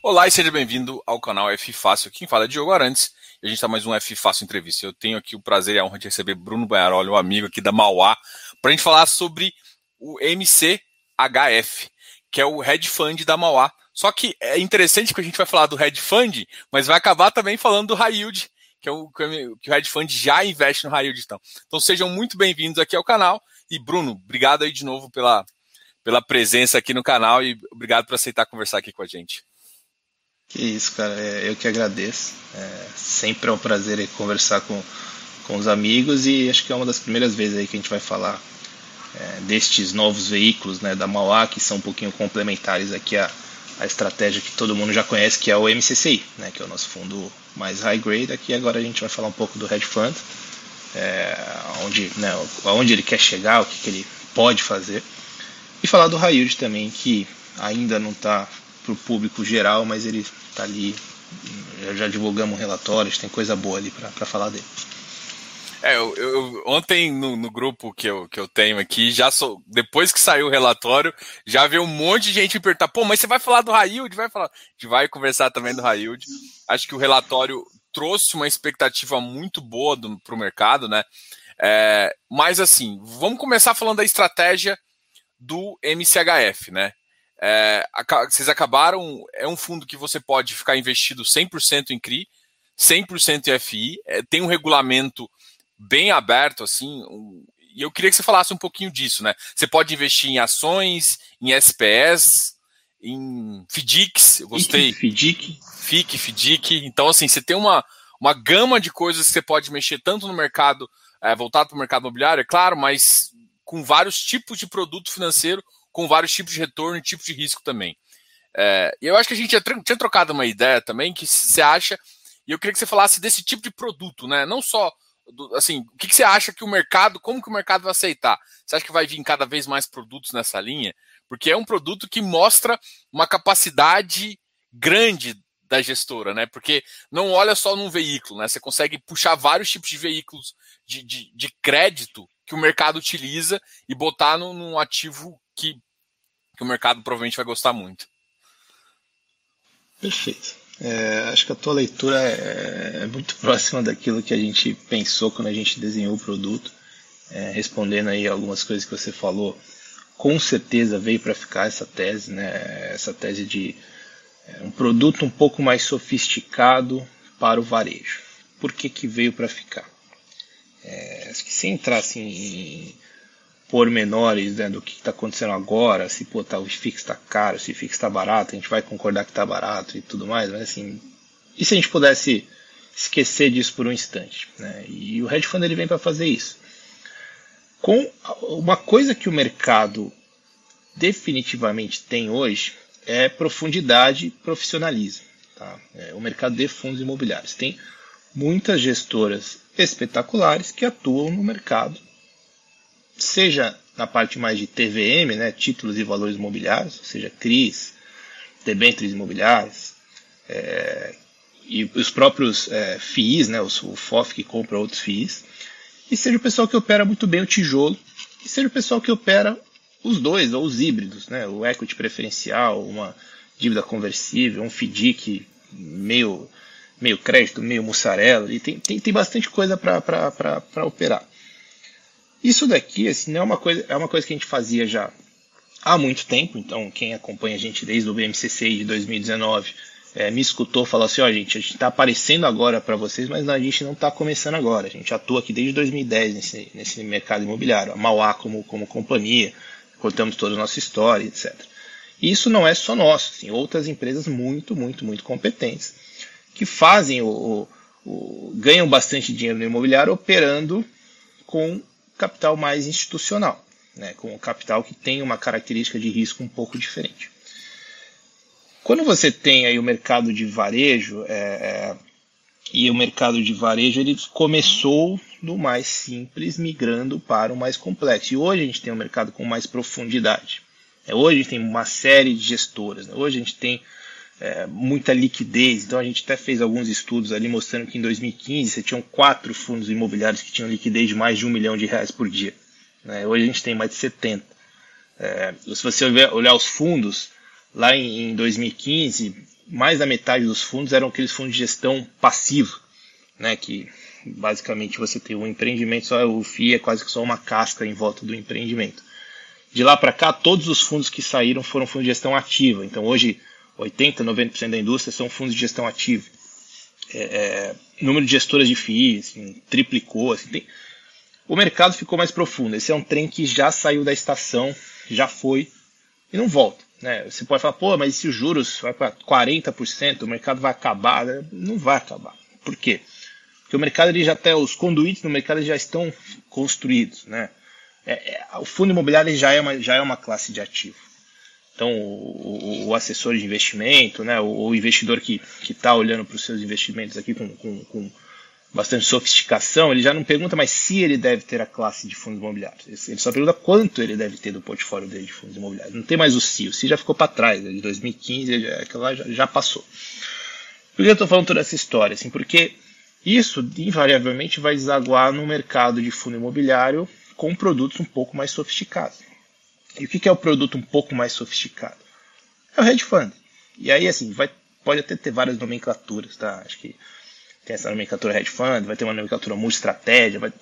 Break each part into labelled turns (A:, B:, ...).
A: Olá e seja bem-vindo ao canal F Fácil. Quem fala é Diogo Arantes e a gente está mais um F Fácil Entrevista. Eu tenho aqui o prazer e a honra de receber Bruno Baiaroli, um amigo aqui da Mauá, para a gente falar sobre o MCHF, que é o Hedge Fund da Mauá. Só que é interessante que a gente vai falar do Hedge Fund, mas vai acabar também falando do High Yield, que é o que o Hedge Fund já investe no High Yield. Então, então sejam muito bem-vindos aqui ao canal. E Bruno, obrigado aí de novo pela, pela presença aqui no canal e obrigado por aceitar conversar aqui com a gente.
B: Que isso, cara. É, eu que agradeço. É, sempre é um prazer conversar com, com os amigos e acho que é uma das primeiras vezes aí que a gente vai falar é, destes novos veículos né, da Mauá, que são um pouquinho complementares aqui a, a estratégia que todo mundo já conhece, que é o MCCI, né, que é o nosso fundo mais high grade. Aqui agora a gente vai falar um pouco do hedge fund, é, onde, né, aonde ele quer chegar, o que, que ele pode fazer. E falar do high yield também, que ainda não está para o público geral, mas ele está ali. Já divulgamos um relatório, tem coisa boa ali para falar dele.
A: É, eu, eu, ontem no, no, grupo que eu, que eu tenho aqui, já sou, depois que saiu o relatório, já veio um monte de gente me perguntar, pô, mas você vai falar do Railde? Vai falar. A gente vai conversar também do Railde. Acho que o relatório trouxe uma expectativa muito boa para o mercado, né? É, mas assim, vamos começar falando da estratégia do MCHF, né? É, vocês acabaram. É um fundo que você pode ficar investido 100% em CRI, 100% em FI, é, tem um regulamento bem aberto, assim. Um, e eu queria que você falasse um pouquinho disso, né? Você pode investir em ações, em SPS, em FDICs, eu gostei.
B: FDIC.
A: FIC, FDIC. Então, assim, você tem uma, uma gama de coisas que você pode mexer tanto no mercado, é, voltado para o mercado imobiliário, é claro, mas com vários tipos de produto financeiro com vários tipos de retorno e tipos de risco também. É, eu acho que a gente tinha trocado uma ideia também que você acha, e eu queria que você falasse desse tipo de produto, né? Não só do, assim, o que, que, você acha que o mercado, como que o mercado vai aceitar? Você acha que vai vir cada vez mais produtos nessa linha? Porque é um produto que mostra uma capacidade grande da gestora, né? Porque não olha só num veículo, né? Você consegue puxar vários tipos de veículos de, de, de crédito que o mercado utiliza e botar num, num ativo que que o mercado provavelmente vai gostar muito.
B: Perfeito. É, acho que a tua leitura é, é, muito próxima daquilo que a gente pensou quando a gente desenhou o produto. É, respondendo aí algumas coisas que você falou, com certeza veio para ficar essa tese, né? Essa tese de é, um produto um pouco mais sofisticado para o varejo. Por que, que veio para ficar? É, acho que sem entrar assim, em pormenores né, do que está acontecendo agora, se pô, tá, o FIX está caro, se o FIX está barato, a gente vai concordar que está barato e tudo mais, mas assim, e se a gente pudesse esquecer disso por um instante? Né? E o hedge fund ele vem para fazer isso. Com uma coisa que o mercado definitivamente tem hoje é profundidade e profissionalismo. Tá? É, o mercado de fundos imobiliários tem muitas gestoras espetaculares que atuam no mercado seja na parte mais de TVM, né, títulos e valores imobiliários, ou seja, CRIs, debêntures imobiliários, é, e os próprios é, FIIs, né, o FOF que compra outros FIIs, e seja o pessoal que opera muito bem o tijolo, e seja o pessoal que opera os dois, ou os híbridos, né, o equity preferencial, uma dívida conversível, um FDIC meio, meio crédito, meio mussarela, e tem, tem, tem bastante coisa para operar. Isso daqui, assim, é uma coisa, é uma coisa que a gente fazia já há muito tempo. Então, quem acompanha a gente desde o BMCC de 2019 é, me escutou falar assim: ó, oh, gente, a gente está aparecendo agora para vocês, mas a gente não está começando agora. A gente atua aqui desde 2010 nesse, nesse mercado imobiliário. A Mauá como, como companhia, contamos toda a nossa história, etc. E isso não é só nosso, assim, outras empresas muito, muito, muito competentes que fazem o, o, o ganham bastante dinheiro no imobiliário operando com capital mais institucional, né, com o capital que tem uma característica de risco um pouco diferente. Quando você tem aí o mercado de varejo, é, é, e o mercado de varejo ele começou do mais simples, migrando para o mais complexo. E hoje a gente tem um mercado com mais profundidade. É, hoje a gente tem uma série de gestoras. Né? Hoje a gente tem é, muita liquidez. Então a gente até fez alguns estudos ali mostrando que em 2015 você tinha quatro fundos imobiliários que tinham liquidez de mais de um milhão de reais por dia. Né? Hoje a gente tem mais de 70. É, se você olhar os fundos, lá em, em 2015, mais da metade dos fundos eram aqueles fundos de gestão passivo, né, que basicamente você tem um empreendimento, só o FII é quase que só uma casca em volta do empreendimento. De lá para cá, todos os fundos que saíram foram fundos de gestão ativa. Então hoje 80, 90% da indústria são fundos de gestão ativa. É, é, número de gestoras de FII assim, triplicou. Assim, tem... O mercado ficou mais profundo. Esse é um trem que já saiu da estação, já foi e não volta. Né? Você pode falar, pô, mas se os juros vai para 40%, o mercado vai acabar? Não vai acabar. Por quê? Porque o mercado ele já até os conduítes no mercado já estão construídos, né? É, é, o fundo imobiliário já é uma já é uma classe de ativo. Então o, o, assessor de investimento, né? O, o investidor que está olhando para os seus investimentos aqui com, com, com bastante sofisticação, ele já não pergunta mais se ele deve ter a classe de fundos imobiliários. Ele só pergunta quanto ele deve ter do portfólio dele de fundos imobiliários. Não tem mais o CI. O CI já ficou para trás, né? de 2015, aquilo lá já, já passou. Por que eu estou falando toda essa história? Assim, porque isso invariavelmente vai desaguar no mercado de fundo imobiliário com produtos um pouco mais sofisticados. E o que é o produto um pouco mais sofisticado? É o hedge fund. E aí, assim, vai, pode até ter várias nomenclaturas, tá? Acho que tem essa nomenclatura hedge fund, vai ter uma nomenclatura multi-estratégia, vai...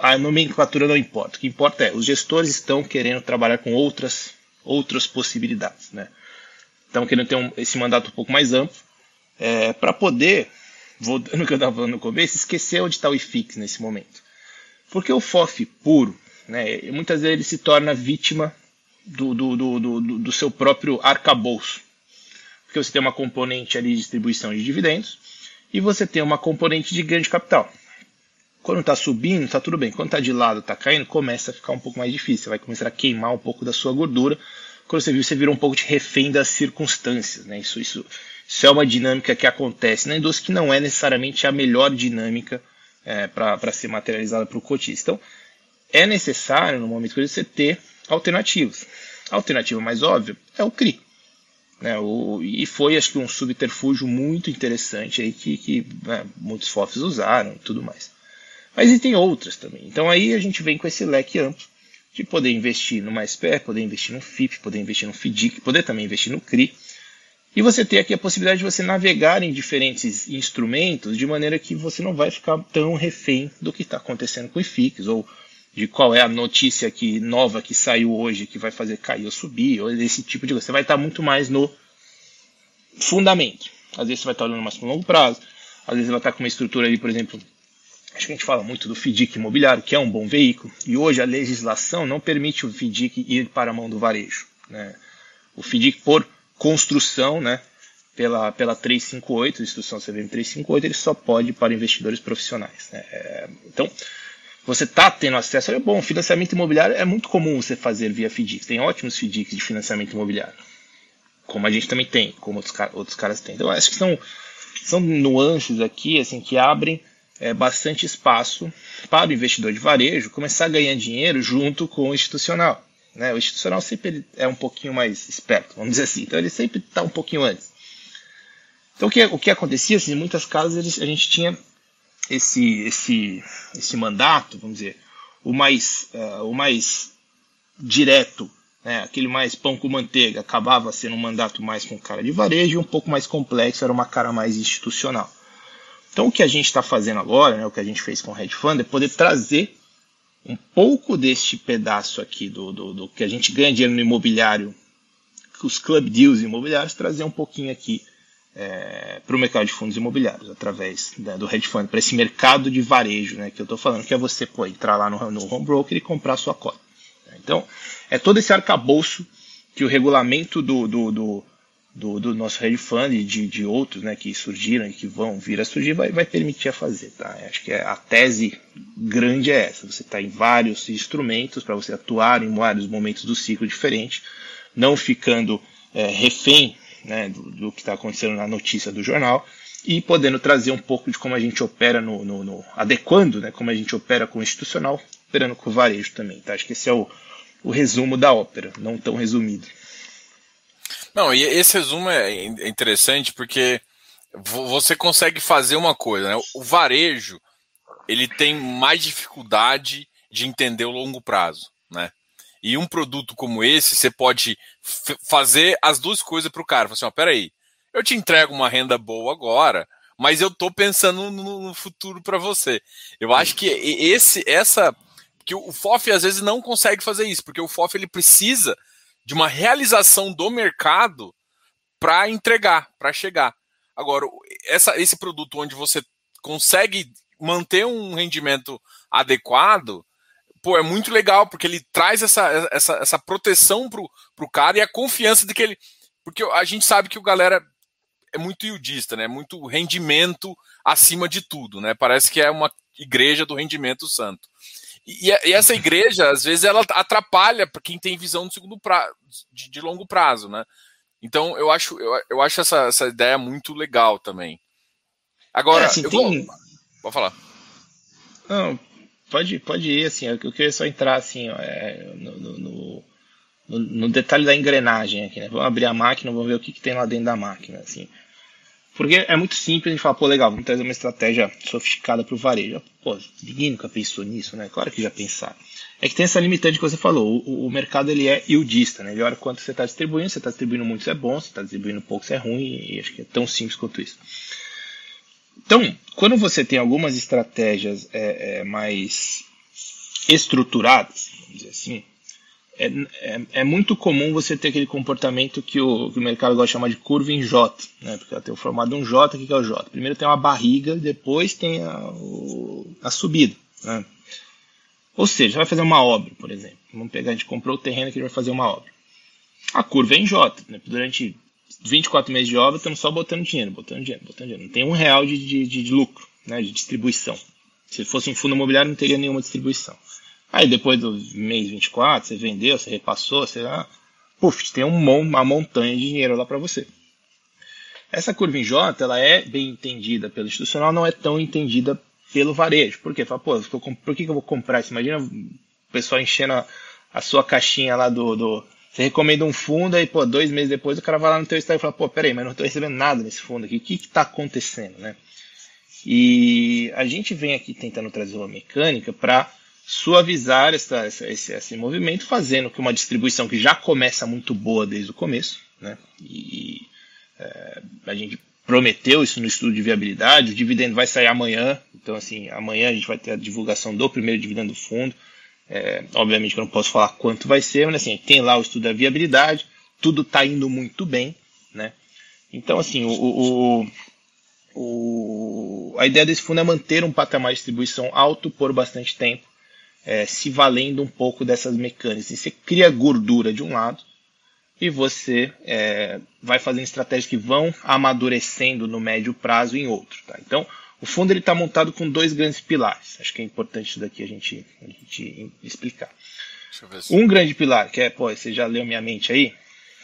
B: a nomenclatura não importa. O que importa é, os gestores estão querendo trabalhar com outras, outras possibilidades, né? Estão querendo ter um, esse mandato um pouco mais amplo, é, para poder, voltando ao que eu estava falando no começo, esquecer onde está o IFIX nesse momento. Porque o FOF puro, né, muitas vezes ele se torna vítima do, do, do, do, do seu próprio arcabouço. Porque você tem uma componente ali de distribuição de dividendos, e você tem uma componente de ganho de capital. Quando está subindo, está tudo bem. Quando está de lado, está caindo, começa a ficar um pouco mais difícil. Você vai começar a queimar um pouco da sua gordura. Quando você viu, você virou um pouco de refém das circunstâncias. Né? Isso, isso, isso é uma dinâmica que acontece na indústria que não é necessariamente a melhor dinâmica é, para ser materializada para o cotista. Então, é necessário, no momento que você ter alternativas. A alternativa mais óbvia é o CRI. Né, o, e foi, acho que, um subterfúgio muito interessante aí que, que né, muitos FOFs usaram e tudo mais. Mas existem outras também. Então aí a gente vem com esse leque amplo de poder investir no MySPR, poder investir no FIP, poder investir no FDIC, poder também investir no CRI. E você ter aqui a possibilidade de você navegar em diferentes instrumentos de maneira que você não vai ficar tão refém do que está acontecendo com o IFIX ou de qual é a notícia que nova que saiu hoje que vai fazer cair ou subir, ou esse tipo de coisa. Você vai estar muito mais no fundamento. Às vezes você vai estar olhando mais para longo prazo, às vezes você vai estar com uma estrutura ali, por exemplo, acho que a gente fala muito do FDIC imobiliário, que é um bom veículo, e hoje a legislação não permite o FDIC ir para a mão do varejo. Né? O FDIC, por construção, né, pela, pela 358, instrução CVM 358, ele só pode para investidores profissionais. Né? É, então, você está tendo acesso. É bom, financiamento imobiliário é muito comum você fazer via FDIC. Tem ótimos FDICs de financiamento imobiliário. Como a gente também tem, como outros, outros caras têm. Então, acho que são, são nuances aqui assim que abrem é, bastante espaço para o investidor de varejo começar a ganhar dinheiro junto com o institucional. Né? O institucional sempre é um pouquinho mais esperto, vamos dizer assim. Então, ele sempre está um pouquinho antes. Então, o que, o que acontecia, assim, em muitas casas eles, a gente tinha esse, esse, esse mandato, vamos dizer, o mais, uh, o mais direto, né, aquele mais pão com manteiga, acabava sendo um mandato mais com cara de varejo e um pouco mais complexo, era uma cara mais institucional. Então o que a gente está fazendo agora, né, o que a gente fez com o Hedge Fund, é poder trazer um pouco deste pedaço aqui do, do, do que a gente ganha dinheiro no imobiliário, os club deals imobiliários, trazer um pouquinho aqui é, para o mercado de fundos imobiliários, através né, do hedge fund, para esse mercado de varejo né, que eu estou falando, que é você pô, entrar lá no, no home broker e comprar sua cota. Então, é todo esse arcabouço que o regulamento do, do, do, do, do nosso hedge fund e de, de outros né, que surgiram e que vão vir a surgir vai, vai permitir a fazer. Tá? Acho que a tese grande é essa: você está em vários instrumentos para você atuar em vários momentos do ciclo diferente, não ficando é, refém né, do, do que está acontecendo na notícia do jornal e podendo trazer um pouco de como a gente opera no, no, no, adequando, né, como a gente opera com o institucional, operando com o varejo também. Tá? Acho que esse é o, o resumo da ópera, não tão resumido.
A: Não, e esse resumo é interessante porque você consegue fazer uma coisa, né? O varejo ele tem mais dificuldade de entender o longo prazo, né? E um produto como esse, você pode fazer as duas coisas para o cara. Falar assim, ó, peraí, eu te entrego uma renda boa agora, mas eu estou pensando no, no futuro para você. Eu acho que esse, essa, que o FOF às vezes não consegue fazer isso, porque o FOF ele precisa de uma realização do mercado para entregar, para chegar. Agora, essa, esse produto onde você consegue manter um rendimento adequado, pô, é muito legal, porque ele traz essa, essa, essa proteção pro, pro cara e a confiança de que ele. Porque a gente sabe que o galera é muito iudista, né? Muito rendimento acima de tudo, né? Parece que é uma igreja do rendimento santo. E, e essa igreja, às vezes, ela atrapalha para quem tem visão de segundo prazo, de, de, longo prazo, né? Então, eu acho, eu, eu acho essa, essa ideia muito legal também. Agora, é, assim, eu tem... vou... Pode falar.
B: Não, pode, pode ir, assim, eu queria só entrar, assim, é, no, no, no, no, detalhe da engrenagem aqui, né? Vamos abrir a máquina, vamos ver o que, que tem lá dentro da máquina, assim. Porque é muito simples a gente falar, pô, legal, vamos trazer uma estratégia sofisticada para o varejo. Pô, ninguém nunca pensou nisso, né? Claro que já pensaram. É que tem essa limitante que você falou, o, o mercado ele é yieldista, né? Ele olha quanto você está distribuindo, você está distribuindo muito, isso é bom, você está distribuindo pouco, isso é ruim, e acho que é tão simples quanto isso. Então, quando você tem algumas estratégias é, é, mais estruturadas, vamos dizer assim, é, é, é, muito comum você ter aquele comportamento que o, que o mercado gosta de chamar de curva em J, né? porque ela tem o formato de um J, o que é o J? Primeiro tem uma barriga, depois tem a, o, a subida. Né? Ou seja, você vai fazer uma obra, por exemplo. Vamos pegar, a gente comprou o terreno que vai fazer uma obra. A curva é em J. Né? Durante 24 meses de obra, estamos só botando dinheiro, botando dinheiro, botando dinheiro. Não tem um real de, de, de lucro, né? de distribuição. Se fosse um fundo imobiliário, não teria nenhuma distribuição. Aí depois do mês 24, você vendeu, você repassou, você. Ah, puf, tem um, uma montanha de dinheiro lá para você. Essa curva em J ela é bem entendida pelo institucional, não é tão entendida pelo varejo. Por quê? Fala, pô, por que, eu vou comprar isso? Imagina o pessoal enchendo a, a sua caixinha lá do, do, Você recomenda um fundo, aí, pô, dois meses depois o cara vai lá no teu estado e fala, pô, peraí, mas não estou recebendo nada nesse fundo aqui. O que está acontecendo, né? E a gente vem aqui tentando trazer uma mecânica para suavizar essa, essa, esse, esse movimento, fazendo que uma distribuição que já começa muito boa desde o começo, né? E é, a gente prometeu isso no estudo de viabilidade, o dividendo vai sair amanhã, então assim, amanhã a gente vai ter a divulgação do primeiro dividendo do fundo. É, obviamente que eu não posso falar quanto vai ser, mas assim, tem lá o estudo da viabilidade, tudo está indo muito bem, né? Então assim, o, o, o, a ideia desse fundo é manter um patamar de distribuição alto por bastante tempo, é, se valendo um pouco dessas mecânicas. E você cria gordura de um lado e você é, vai fazendo estratégias que vão amadurecendo no médio prazo em outro. Tá? Então, o fundo está montado com dois grandes pilares. Acho que é importante isso daqui a gente, a gente explicar. Um grande pilar, que é, pô, você já leu minha mente aí,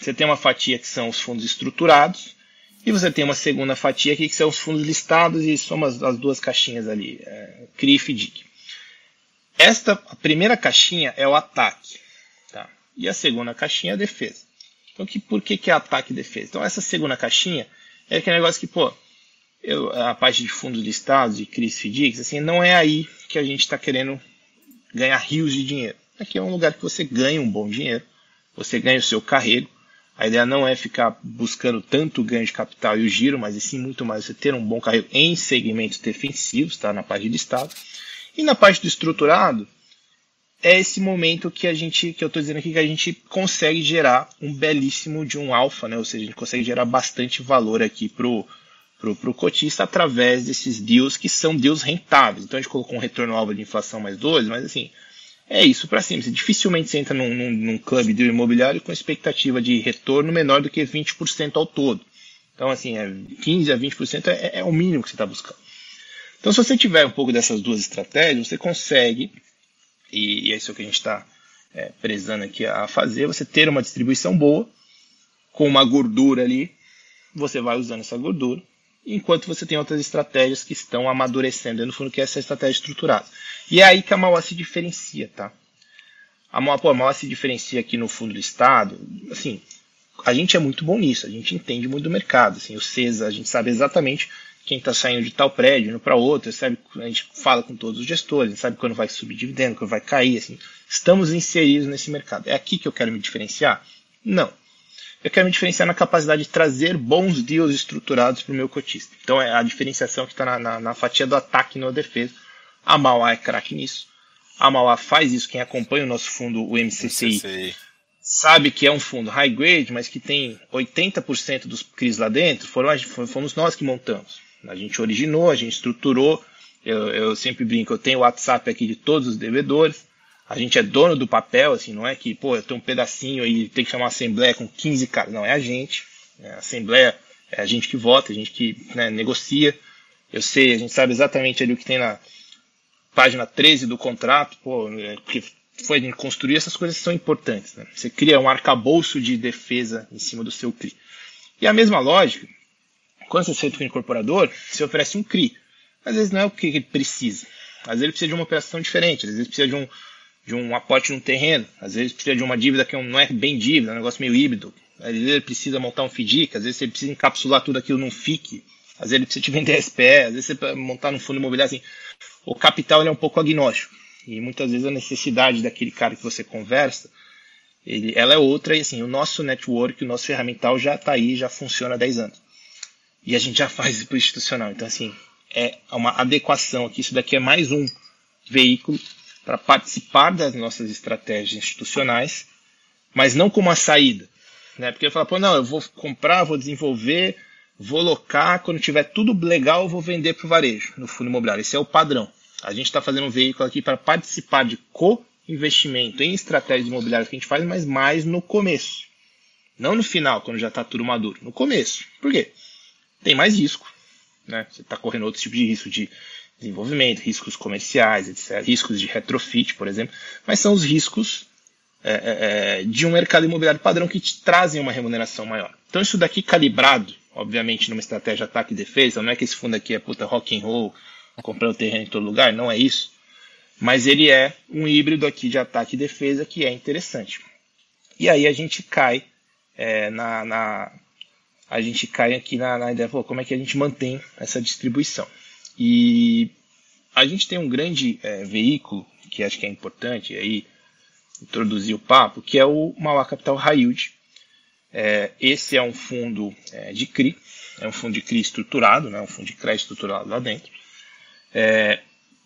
B: você tem uma fatia que são os fundos estruturados, e você tem uma segunda fatia aqui que são os fundos listados, e são as, as duas caixinhas ali, é, CRIF e DIC. Esta a primeira caixinha é o ataque, tá? e a segunda caixinha é a defesa. Então, que, por que, que é ataque e defesa? Então, essa segunda caixinha é aquele negócio que, pô, eu, a parte de fundos listados, de CRIs FDICs, assim, não é aí que a gente está querendo ganhar rios de dinheiro. Aqui é um lugar que você ganha um bom dinheiro, você ganha o seu carrego. A ideia não é ficar buscando tanto ganho de capital e o giro, mas sim muito mais você ter um bom carrego em segmentos defensivos, tá? na parte de listado. E na parte do estruturado, é esse momento que a gente, que eu estou dizendo aqui, que a gente consegue gerar um belíssimo de um alfa, né? Ou seja, a gente consegue gerar bastante valor aqui pro pro, pro cotista através desses deals que são deals rentáveis. Então a gente colocou um retorno alvo de inflação mais 2, mas assim, é isso para cima. Você dificilmente você entra num, num, num clube de imobiliário com expectativa de retorno menor do que 20% ao todo. Então, assim, é 15% a 20% é, é o mínimo que você está buscando. Então, se você tiver um pouco dessas duas estratégias, você consegue, e, e é isso que a gente está é, prezando aqui a fazer, você ter uma distribuição boa, com uma gordura ali, você vai usando essa gordura, enquanto você tem outras estratégias que estão amadurecendo, no fundo, que é essa estratégia estruturada. E é aí que a Mauá se diferencia, tá? A Mauá, pô, a Mauá se diferencia aqui no fundo do Estado, assim, a gente é muito bom nisso, a gente entende muito do mercado, assim, o CESA, a gente sabe exatamente quem está saindo de tal prédio indo para outro, sabe? A gente fala com todos os gestores, sabe quando vai subir dividendo, quando vai cair, assim. Estamos inseridos nesse mercado. É aqui que eu quero me diferenciar? Não. Eu quero me diferenciar na capacidade de trazer bons deals estruturados para o meu cotista. Então é a diferenciação que está na, na, na, fatia do ataque e na defesa. A Mauá é craque nisso. A Mauá faz isso. Quem acompanha o nosso fundo, o MCCI, MCCI. sabe que é um fundo high grade, mas que tem 80% dos CRIs lá dentro. Foram, fomos nós que montamos. A gente originou, a gente estruturou. Eu, eu sempre brinco, eu tenho o WhatsApp aqui de todos os devedores a gente é dono do papel, assim, não é que, pô, eu tenho um pedacinho e tem que chamar uma assembleia com 15 caras. Não, é a gente. É a assembleia é a gente que vota, a gente que né, negocia. Eu sei, a gente sabe exatamente ali o que tem na página 13 do contrato, pô, é, porque foi a gente construir essas coisas são importantes. Né? Você cria um arcabouço de defesa em cima do seu CRI. E a mesma lógica, quando você feito com o incorporador, você oferece um CRI. Às vezes não é o que ele precisa. Às vezes ele precisa de uma operação diferente, às vezes precisa de um, de um aporte num terreno. Às vezes precisa de uma dívida que não é bem dívida, é um negócio meio híbrido. Às vezes ele precisa montar um FDIC, às vezes ele precisa encapsular tudo aquilo num FIC, às vezes ele precisa te vender SPE, às vezes você precisa montar num fundo imobiliário assim. O capital é um pouco agnóstico. E muitas vezes a necessidade daquele cara que você conversa, ele, ela é outra. E assim, o nosso network, o nosso ferramental já está aí, já funciona há 10 anos. E a gente já faz isso para institucional. Então, assim, é uma adequação aqui. Isso daqui é mais um veículo para participar das nossas estratégias institucionais, mas não como uma saída. Né? Porque ele fala, pô, não, eu vou comprar, vou desenvolver, vou locar, quando tiver tudo legal, eu vou vender para o varejo, no fundo imobiliário. Esse é o padrão. A gente está fazendo um veículo aqui para participar de co-investimento em estratégias imobiliárias que a gente faz, mas mais no começo. Não no final, quando já está tudo maduro. No começo. Por quê? Tem mais risco. Né? Você está correndo outro tipo de risco de desenvolvimento, riscos comerciais, etc., riscos de retrofit, por exemplo, mas são os riscos é, é, é, de um mercado imobiliário padrão que te trazem uma remuneração maior. Então isso daqui calibrado, obviamente, numa estratégia ataque e defesa, não é que esse fundo aqui é puta rock and roll, comprando terreno em todo lugar, não é isso. Mas ele é um híbrido aqui de ataque e defesa que é interessante. E aí a gente cai é, na, na, a gente cai aqui na, na ideia, pô, como é que a gente mantém essa distribuição. E a gente tem um grande é, veículo, que acho que é importante aí introduzir o papo, que é o Mauá Capital High Yield. É, esse é um fundo é, de CRI, é um fundo de CRI estruturado, né, um fundo de crédito estruturado lá dentro, é,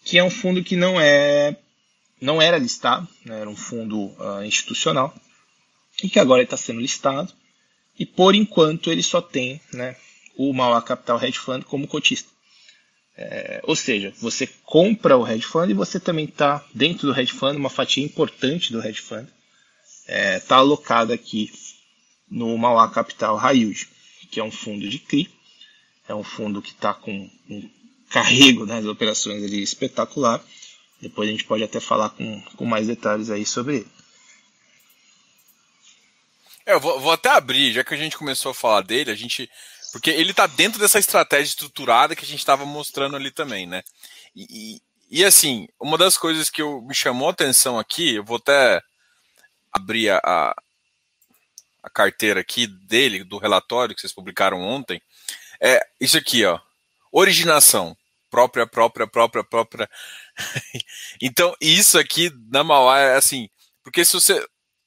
B: que é um fundo que não é não era listado, né, era um fundo uh, institucional, e que agora está sendo listado, e por enquanto ele só tem né, o Mauá Capital Hedge Fund como cotista. É, ou seja, você compra o hedge fund e você também está dentro do hedge fund, uma fatia importante do hedge fund está é, tá alocada aqui no Mauá Capital Yield, que é um fundo de CRI, é um fundo que está com um carrego das operações ali espetacular. Depois a gente pode até falar com, com mais detalhes aí sobre ele.
A: É, eu vou, vou, até abrir, já que a gente começou a falar dele, a gente porque ele está dentro dessa estratégia estruturada que a gente estava mostrando ali também, né? E, e, e, assim, uma das coisas que eu, me chamou a atenção aqui, eu vou até abrir a, a carteira aqui dele, do relatório que vocês publicaram ontem, é isso aqui, ó. Originação. Própria, própria, própria, própria. então, isso aqui na Mauá é assim, porque se você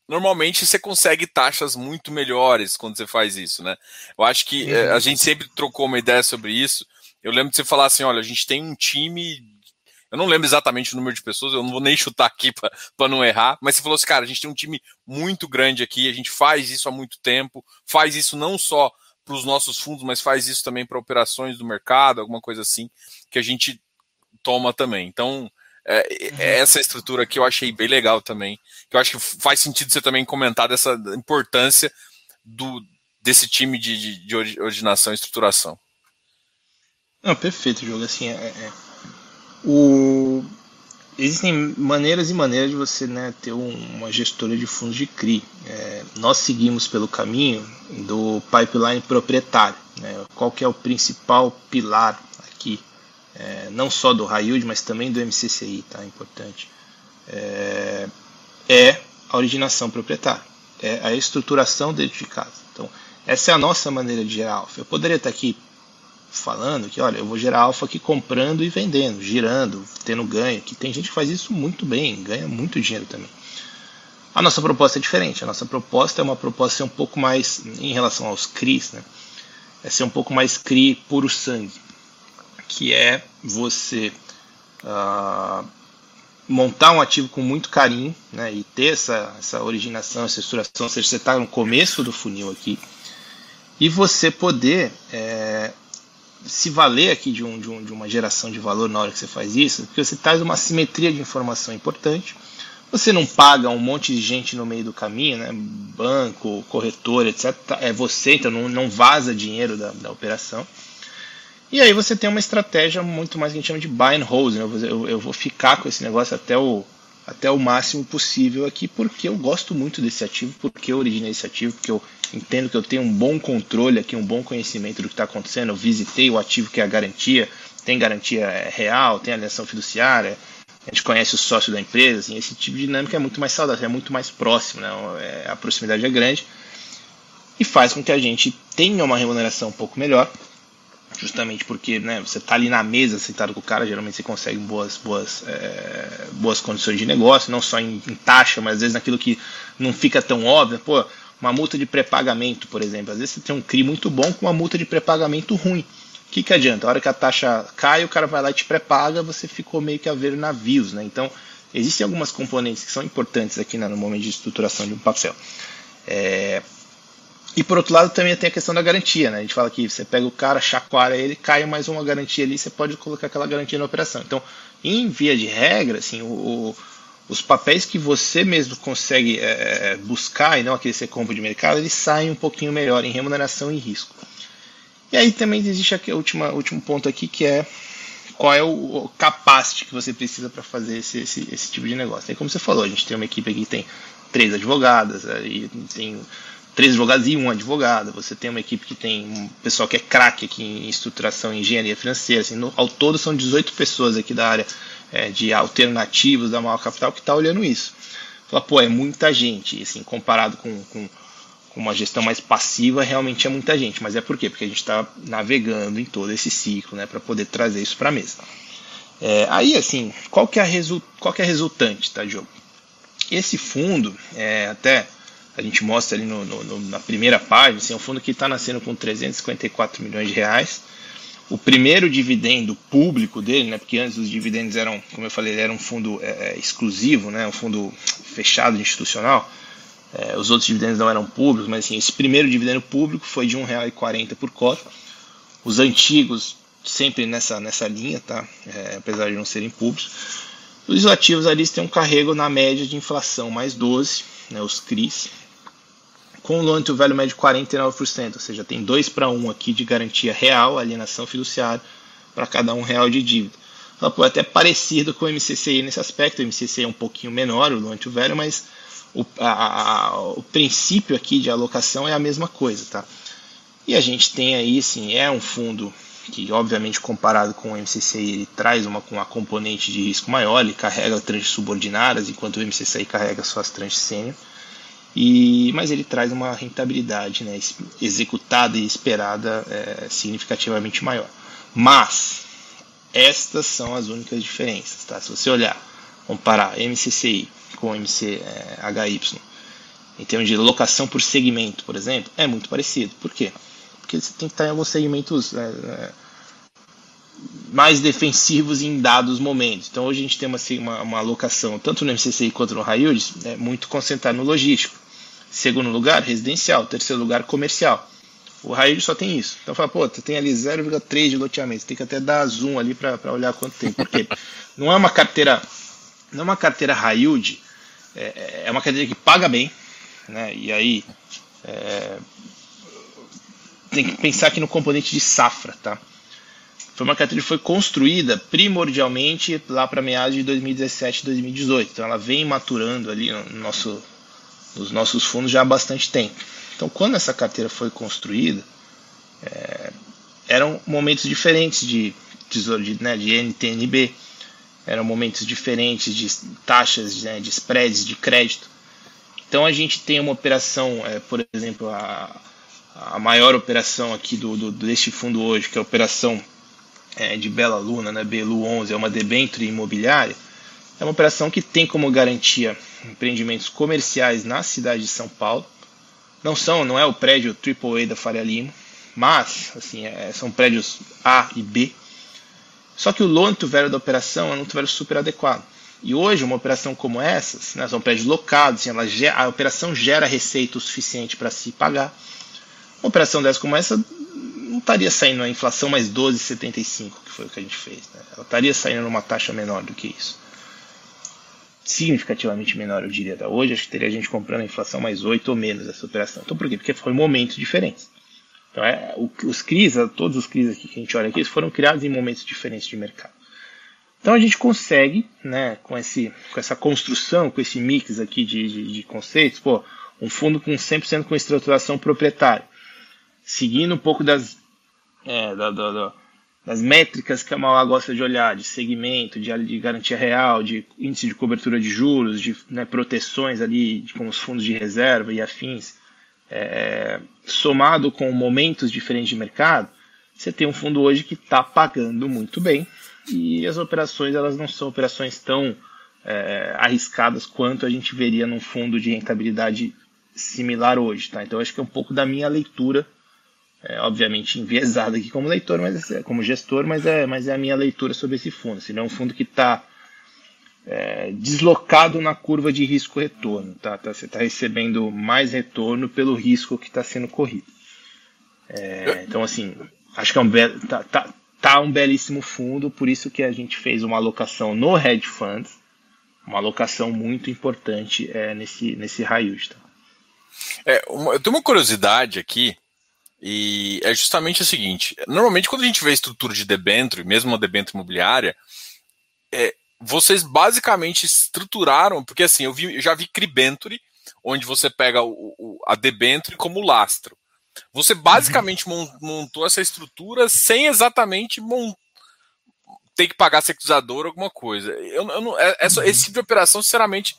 A: normalmente você consegue taxas muito melhores quando você faz isso, né? Eu acho que uhum. a gente sempre trocou uma ideia sobre isso. Eu lembro de você falar assim: olha, a gente tem um time. Eu não lembro exatamente o número de pessoas, eu não vou nem chutar aqui para não errar, mas você falou assim, cara, a gente tem um time muito grande aqui, a gente faz isso há muito tempo, faz isso não só para os nossos fundos, mas faz isso também para operações do mercado, alguma coisa assim, que a gente toma também. Então, é, uhum. Essa estrutura aqui eu achei bem legal também. Que eu acho que faz sentido você também comentar dessa importância do, desse time de, de, de e estruturação.
B: Não, perfeito, jogo. Assim, é, é, o... Existem maneiras e maneiras de você né, ter um, uma gestora de fundos de CRI. É, nós seguimos pelo caminho do pipeline proprietário. Né? Qual que é o principal pilar aqui é, não só do high mas também do MCCI, tá? Importante. É, é a originação proprietária, é a estruturação dentro de casa. Então, essa é a nossa maneira de gerar alfa. Eu poderia estar aqui falando que, olha, eu vou gerar alfa aqui comprando e vendendo, girando, tendo ganho, que tem gente que faz isso muito bem, ganha muito dinheiro também. A nossa proposta é diferente. A nossa proposta é uma proposta um pouco mais, em relação aos CRIs, né? é ser um pouco mais CRI puro sangue, que é você uh, montar um ativo com muito carinho né? e ter essa, essa originação, essa estruturação, ou seja, você está no começo do funil aqui, e você poder é, se valer aqui de, um, de, um, de uma geração de valor na hora que você faz isso, porque você traz uma simetria de informação importante, você não paga um monte de gente no meio do caminho, né? banco, corretor, etc. É você, então não, não vaza dinheiro da, da operação. E aí você tem uma estratégia muito mais que a gente chama de buy and hold. Né? Eu, eu, vou ficar com esse negócio até o, até o máximo possível aqui, porque eu gosto muito desse ativo, porque eu originei esse ativo, porque eu entendo que eu tenho um bom controle aqui, um bom conhecimento do que está acontecendo. Eu visitei o ativo que é a garantia, tem garantia é, real, tem aliação fiduciária, a gente conhece o sócio da empresa, assim, esse tipo de dinâmica é muito mais saudável, é muito mais próximo, né? É, a proximidade é grande e faz com que a gente tenha uma remuneração um pouco melhor, justamente porque né, você está ali na mesa sentado com o cara, geralmente você consegue boas, boas, é, boas condições de negócio, não só em, em, taxa, mas às vezes naquilo que não fica tão óbvio. Pô, uma multa de pré-pagamento, por exemplo, às vezes você tem um CRI muito bom com uma multa de pré-pagamento ruim que, que adianta? A hora que a taxa cai, o cara vai lá e te pré-paga, você ficou meio que a ver navios, né? Então, existem algumas componentes que são importantes aqui né, no momento de estruturação de um papel. É... E por outro lado, também tem a questão da garantia, né? A gente fala que você pega o cara, chacoalha ele, cai mais uma garantia ali, você pode colocar aquela garantia na operação. Então, em via de regra, assim, o, o os papéis que você mesmo consegue é, buscar e não aqueles que você compra de mercado, eles saem um pouquinho melhor em remuneração e risco. E aí também existe aqui o último ponto aqui que é qual é o capacity que você precisa para fazer esse, esse, esse, tipo de negócio. E como você falou, a gente tem uma equipe aqui que tem três advogadas, aí tem três advogados e um advogado. Você tem uma equipe que tem um pessoal que é craque aqui em estruturação e engenharia financeira. Assim, no, ao todo são 18 pessoas aqui da área é, de alternativos da maior capital que está olhando isso. Fala, pô, é muita gente, assim, comparado com, com com uma gestão mais passiva, realmente é muita gente. Mas é por quê? Porque a gente está navegando em todo esse ciclo né, para poder trazer isso para a mesa. É, aí, assim, qual que, é a resu qual que é a resultante, tá, Diogo? Esse fundo, é, até a gente mostra ali no, no, na primeira página, assim, é um fundo que está nascendo com 354 milhões de reais. O primeiro dividendo público dele, né, porque antes os dividendos eram, como eu falei, era um fundo é, é, exclusivo, né, um fundo fechado institucional. É, os outros dividendos não eram públicos, mas assim, esse primeiro dividendo público foi de R$ 1,40 por cota. Os antigos sempre nessa, nessa linha, tá? É, apesar de não serem públicos. Os ativos ali têm um carrego na média de inflação mais 12, né, os CRIs, com o loan to value médio 49%, ou seja, tem 2 para 1 aqui de garantia real, alienação fiduciária, para cada um real de dívida. É até parecido com o MCCI nesse aspecto, o MCCI é um pouquinho menor, o loan to value, mas o, a, a, o princípio aqui de alocação é a mesma coisa, tá? E a gente tem aí, sim, é um fundo que, obviamente, comparado com o MCCI, ele traz uma, uma componente de risco maior, ele carrega tranches subordinadas, enquanto o MCCI carrega só as tranches sênior. E, mas ele traz uma rentabilidade né, executada e esperada é, significativamente maior. Mas estas são as únicas diferenças. Tá? Se você olhar, comparar MCCI com MCHY, em termos de locação por segmento, por exemplo, é muito parecido. Por quê? Porque você tem que estar em alguns segmentos é, é, mais defensivos em dados momentos. Então hoje a gente tem uma, uma, uma tanto no MCCI quanto no High Yield, é muito concentrada no logístico. Segundo lugar, residencial. Terceiro lugar, comercial. O Yield só tem isso. Então fala, pô, você tem ali 0,3 de loteamento. Tem que até dar zoom ali para olhar quanto tem. Porque não é uma carteira, não é uma carteira high yield é, é uma cadeia que paga bem, né? E aí é, tem que pensar aqui no componente de safra, tá? Foi uma carteira que foi construída primordialmente lá para meados de 2017 2018. Então ela vem maturando ali no nosso, nos nossos fundos já há bastante tempo. Então quando essa carteira foi construída, é, eram momentos diferentes de tesouro de, né, de NTNB eram momentos diferentes de taxas, né, de spreads de crédito. Então a gente tem uma operação, é, por exemplo, a, a maior operação aqui do, do, deste fundo hoje, que é a operação é, de Bela Luna, né, Belu 11, é uma debênture imobiliária, É uma operação que tem como garantia empreendimentos comerciais na cidade de São Paulo. Não são, não é o prédio AAA da Faria Lima, mas assim, é, são prédios A e B. Só que o loan value da operação é um to value super adequado. E hoje, uma operação como essas, né, são prédios locados, assim, ela, a operação gera receita o suficiente para se pagar. Uma operação dessa como essa não estaria saindo a inflação mais 12,75, que foi o que a gente fez. Né? Ela estaria saindo numa taxa menor do que isso. Significativamente menor, eu diria. Da hoje, acho que teria gente comprando a inflação mais 8 ou menos essa operação. Então por quê? Porque foi momentos diferentes. Então, é, os CRIs, todos os CRIs aqui que a gente olha aqui, eles foram criados em momentos diferentes de mercado. Então a gente consegue, né, com, esse, com essa construção, com esse mix aqui de, de, de conceitos, pô, um fundo com 100% com estruturação proprietária, seguindo um pouco das, é, da, da, da, das métricas que a Mauá gosta de olhar, de segmento, de, de garantia real, de índice de cobertura de juros, de né, proteções ali de, com os fundos de reserva e afins, é, somado com momentos diferentes de mercado, você tem um fundo hoje que está pagando muito bem e as operações elas não são operações tão é, arriscadas quanto a gente veria num fundo de rentabilidade similar hoje. Tá? Então acho que é um pouco da minha leitura, é, obviamente enviesada aqui como leitor, mas como gestor, mas é, mas é a minha leitura sobre esse fundo. Se não é um fundo que está é, deslocado na curva de risco-retorno. Tá? tá você está recebendo mais retorno pelo risco que está sendo corrido. É, então, assim, acho que é um belo, tá, tá, tá, um belíssimo fundo, por isso que a gente fez uma alocação no hedge funds, uma alocação muito importante é, nesse, nesse raio. Tá?
A: É, uma, eu tenho uma curiosidade aqui, e é justamente o seguinte: normalmente, quando a gente vê a estrutura de debênture, mesmo uma debênture imobiliária, é, vocês basicamente estruturaram, porque assim, eu, vi, eu já vi Cribenture, onde você pega o, o, a debenture como lastro. Você basicamente uhum. montou essa estrutura sem exatamente ter que pagar securizador alguma coisa. Eu, eu não, é, essa, uhum. Esse tipo de operação, sinceramente,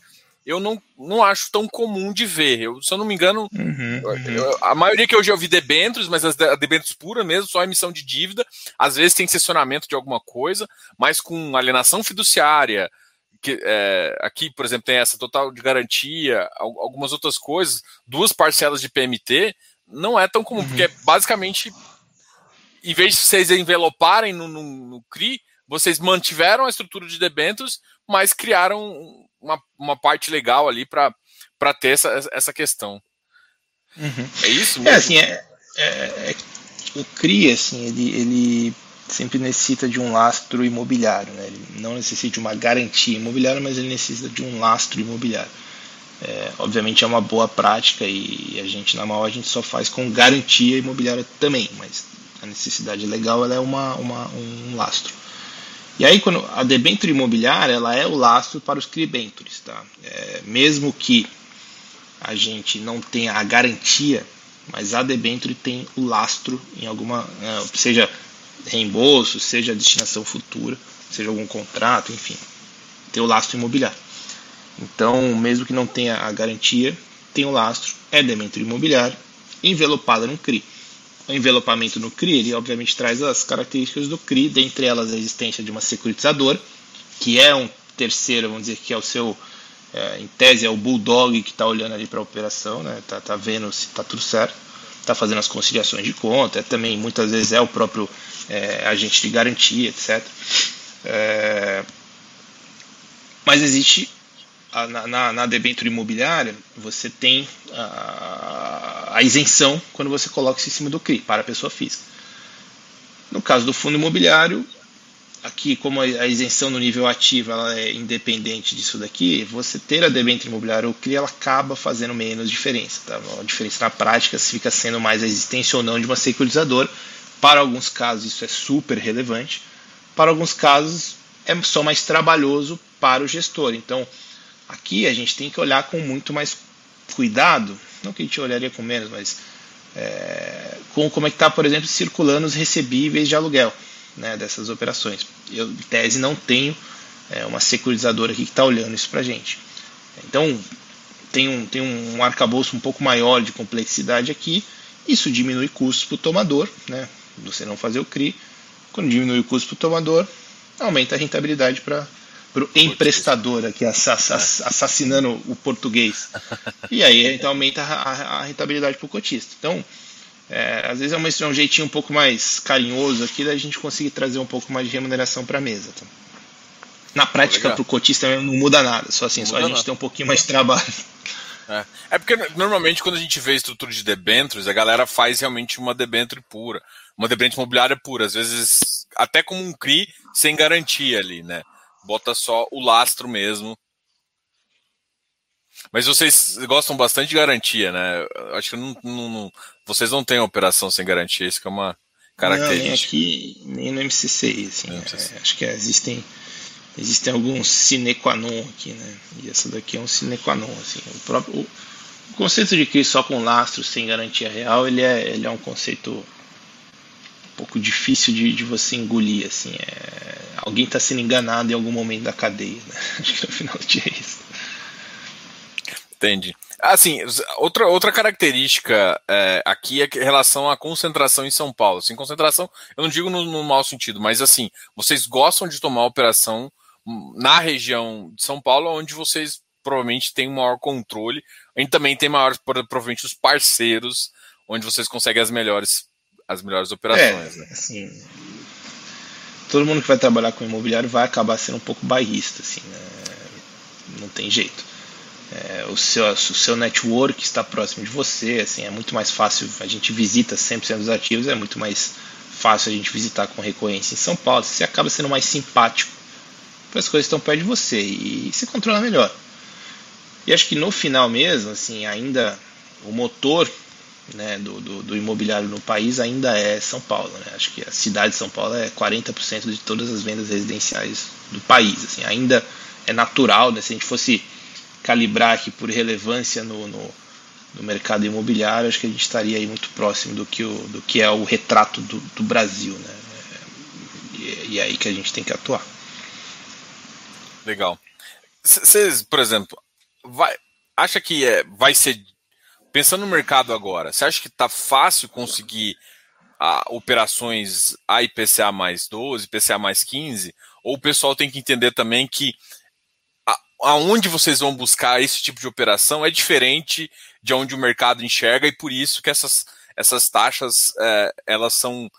A: eu não, não acho tão comum de ver. Eu, se eu não me engano, uhum, uhum. a maioria que eu já ouvi debêntures, mas as debêntures puras mesmo, só emissão de dívida. Às vezes tem cessionamento de alguma coisa, mas com alienação fiduciária. Que, é, aqui, por exemplo, tem essa total de garantia, algumas outras coisas, duas parcelas de PMT, não é tão comum, uhum. porque basicamente, em vez de vocês enveloparem no, no, no CRI, vocês mantiveram a estrutura de debêntures, mas criaram uma, uma parte legal ali para ter essa, essa questão.
B: Uhum. É isso é, mesmo? É assim, é, é, é, o CRI, assim, ele, ele sempre necessita de um lastro imobiliário, né? Ele não necessita de uma garantia imobiliária, mas ele necessita de um lastro imobiliário. É, obviamente é uma boa prática e a gente na maior a gente só faz com garantia imobiliária também, mas a necessidade legal ela é uma, uma um lastro. E aí, quando a debênture imobiliária, ela é o lastro para os cribentures. Tá? É, mesmo que a gente não tenha a garantia, mas a debênture tem o lastro em alguma, é, seja reembolso, seja destinação futura, seja algum contrato, enfim, tem o lastro imobiliário. Então, mesmo que não tenha a garantia, tem o lastro, é debênture imobiliário, envelopada no CRI o envelopamento no CRI, ele obviamente traz as características do CRI, dentre elas a existência de uma securitizadora, que é um terceiro, vamos dizer que é o seu, é, em tese é o bulldog que está olhando ali para a operação, né? Tá, tá vendo se está tudo certo, está fazendo as conciliações de conta, é, também muitas vezes é o próprio é, agente de garantia, etc. É, mas existe na, na, na debênture imobiliária, você tem a, a, isenção quando você coloca isso em cima do CRI, para a pessoa física. No caso do fundo imobiliário, aqui como a isenção no nível ativo ela é independente disso daqui, você ter a debênture imobiliária ou CRI, ela acaba fazendo menos diferença. Tá? A diferença na prática fica sendo mais a existência ou não de uma securitizadora. Para alguns casos isso é super relevante, para alguns casos é só mais trabalhoso para o gestor. Então, Aqui a gente tem que olhar com muito mais cuidado, não que a gente olharia com menos, mas é, com como é que está, por exemplo, circulando os recebíveis de aluguel né, dessas operações. Eu, em tese, não tenho é, uma securizadora aqui que está olhando isso para a gente. Então, tem um, tem um arcabouço um pouco maior de complexidade aqui, isso diminui custos para o tomador, né, você não fazer o CRI. Quando diminui o custo para o tomador, aumenta a rentabilidade para pro emprestador aqui assassinando o português. E aí então aumenta a, a rentabilidade para o cotista. Então, é, às vezes é, uma, é um jeitinho um pouco mais carinhoso aqui da gente conseguir trazer um pouco mais de remuneração para a mesa. Tá? Na prática, para o cotista não muda nada, só assim, só a gente nada. tem um pouquinho mais de trabalho.
A: É. é. porque normalmente quando a gente vê estrutura de debêntures, a galera faz realmente uma debênture pura, uma debênture imobiliária pura, às vezes até como um CRI sem garantia ali, né? Bota só o lastro mesmo. Mas vocês gostam bastante de garantia, né? Acho que não, não, não, vocês não têm operação sem garantia, isso é uma característica. Não,
B: nem aqui, nem no MCC, assim. É, acho que existem existem alguns sine qua non aqui, né? E essa daqui é um sine qua non, assim. O próprio o, o conceito de que só com lastro sem garantia real, ele é, ele é um conceito um pouco difícil de, de você engolir, assim. É, alguém está sendo enganado em algum momento da cadeia, né? Acho que no final do dia é isso.
A: Entendi. Assim, outra, outra característica é, aqui é em relação à concentração em São Paulo. Assim, concentração, eu não digo no, no mau sentido, mas assim, vocês gostam de tomar operação na região de São Paulo, onde vocês provavelmente têm um maior controle. Gente também tem maior, provavelmente, os parceiros, onde vocês conseguem as melhores, as melhores operações. É, né?
B: assim, todo mundo que vai trabalhar com imobiliário vai acabar sendo um pouco bairrista, assim, né? Não tem jeito. É, o, seu, o seu network está próximo de você, assim, é muito mais fácil, a gente visita 100% dos ativos, é muito mais fácil a gente visitar com recorrência em São Paulo, você acaba sendo mais simpático as coisas estão perto de você e se controla melhor. E acho que no final mesmo, assim, ainda o motor né, do, do, do, imobiliário no país ainda é São Paulo. Né? Acho que a cidade de São Paulo é 40% de todas as vendas residenciais do país. Assim, ainda é natural, né? se a gente fosse calibrar aqui por relevância no, no, no, mercado imobiliário, acho que a gente estaria aí muito próximo do que, o, do que é o retrato do, do Brasil. Né? E, e é aí que a gente tem que atuar.
A: Legal. Vocês, por exemplo, vai, acha que é, vai ser. Pensando no mercado agora, você acha que está fácil conseguir a, operações a IPCA mais 12, IPCA mais 15? Ou o pessoal tem que entender também que a, aonde vocês vão buscar esse tipo de operação é diferente de onde o mercado enxerga e por isso que essas, essas taxas é, elas são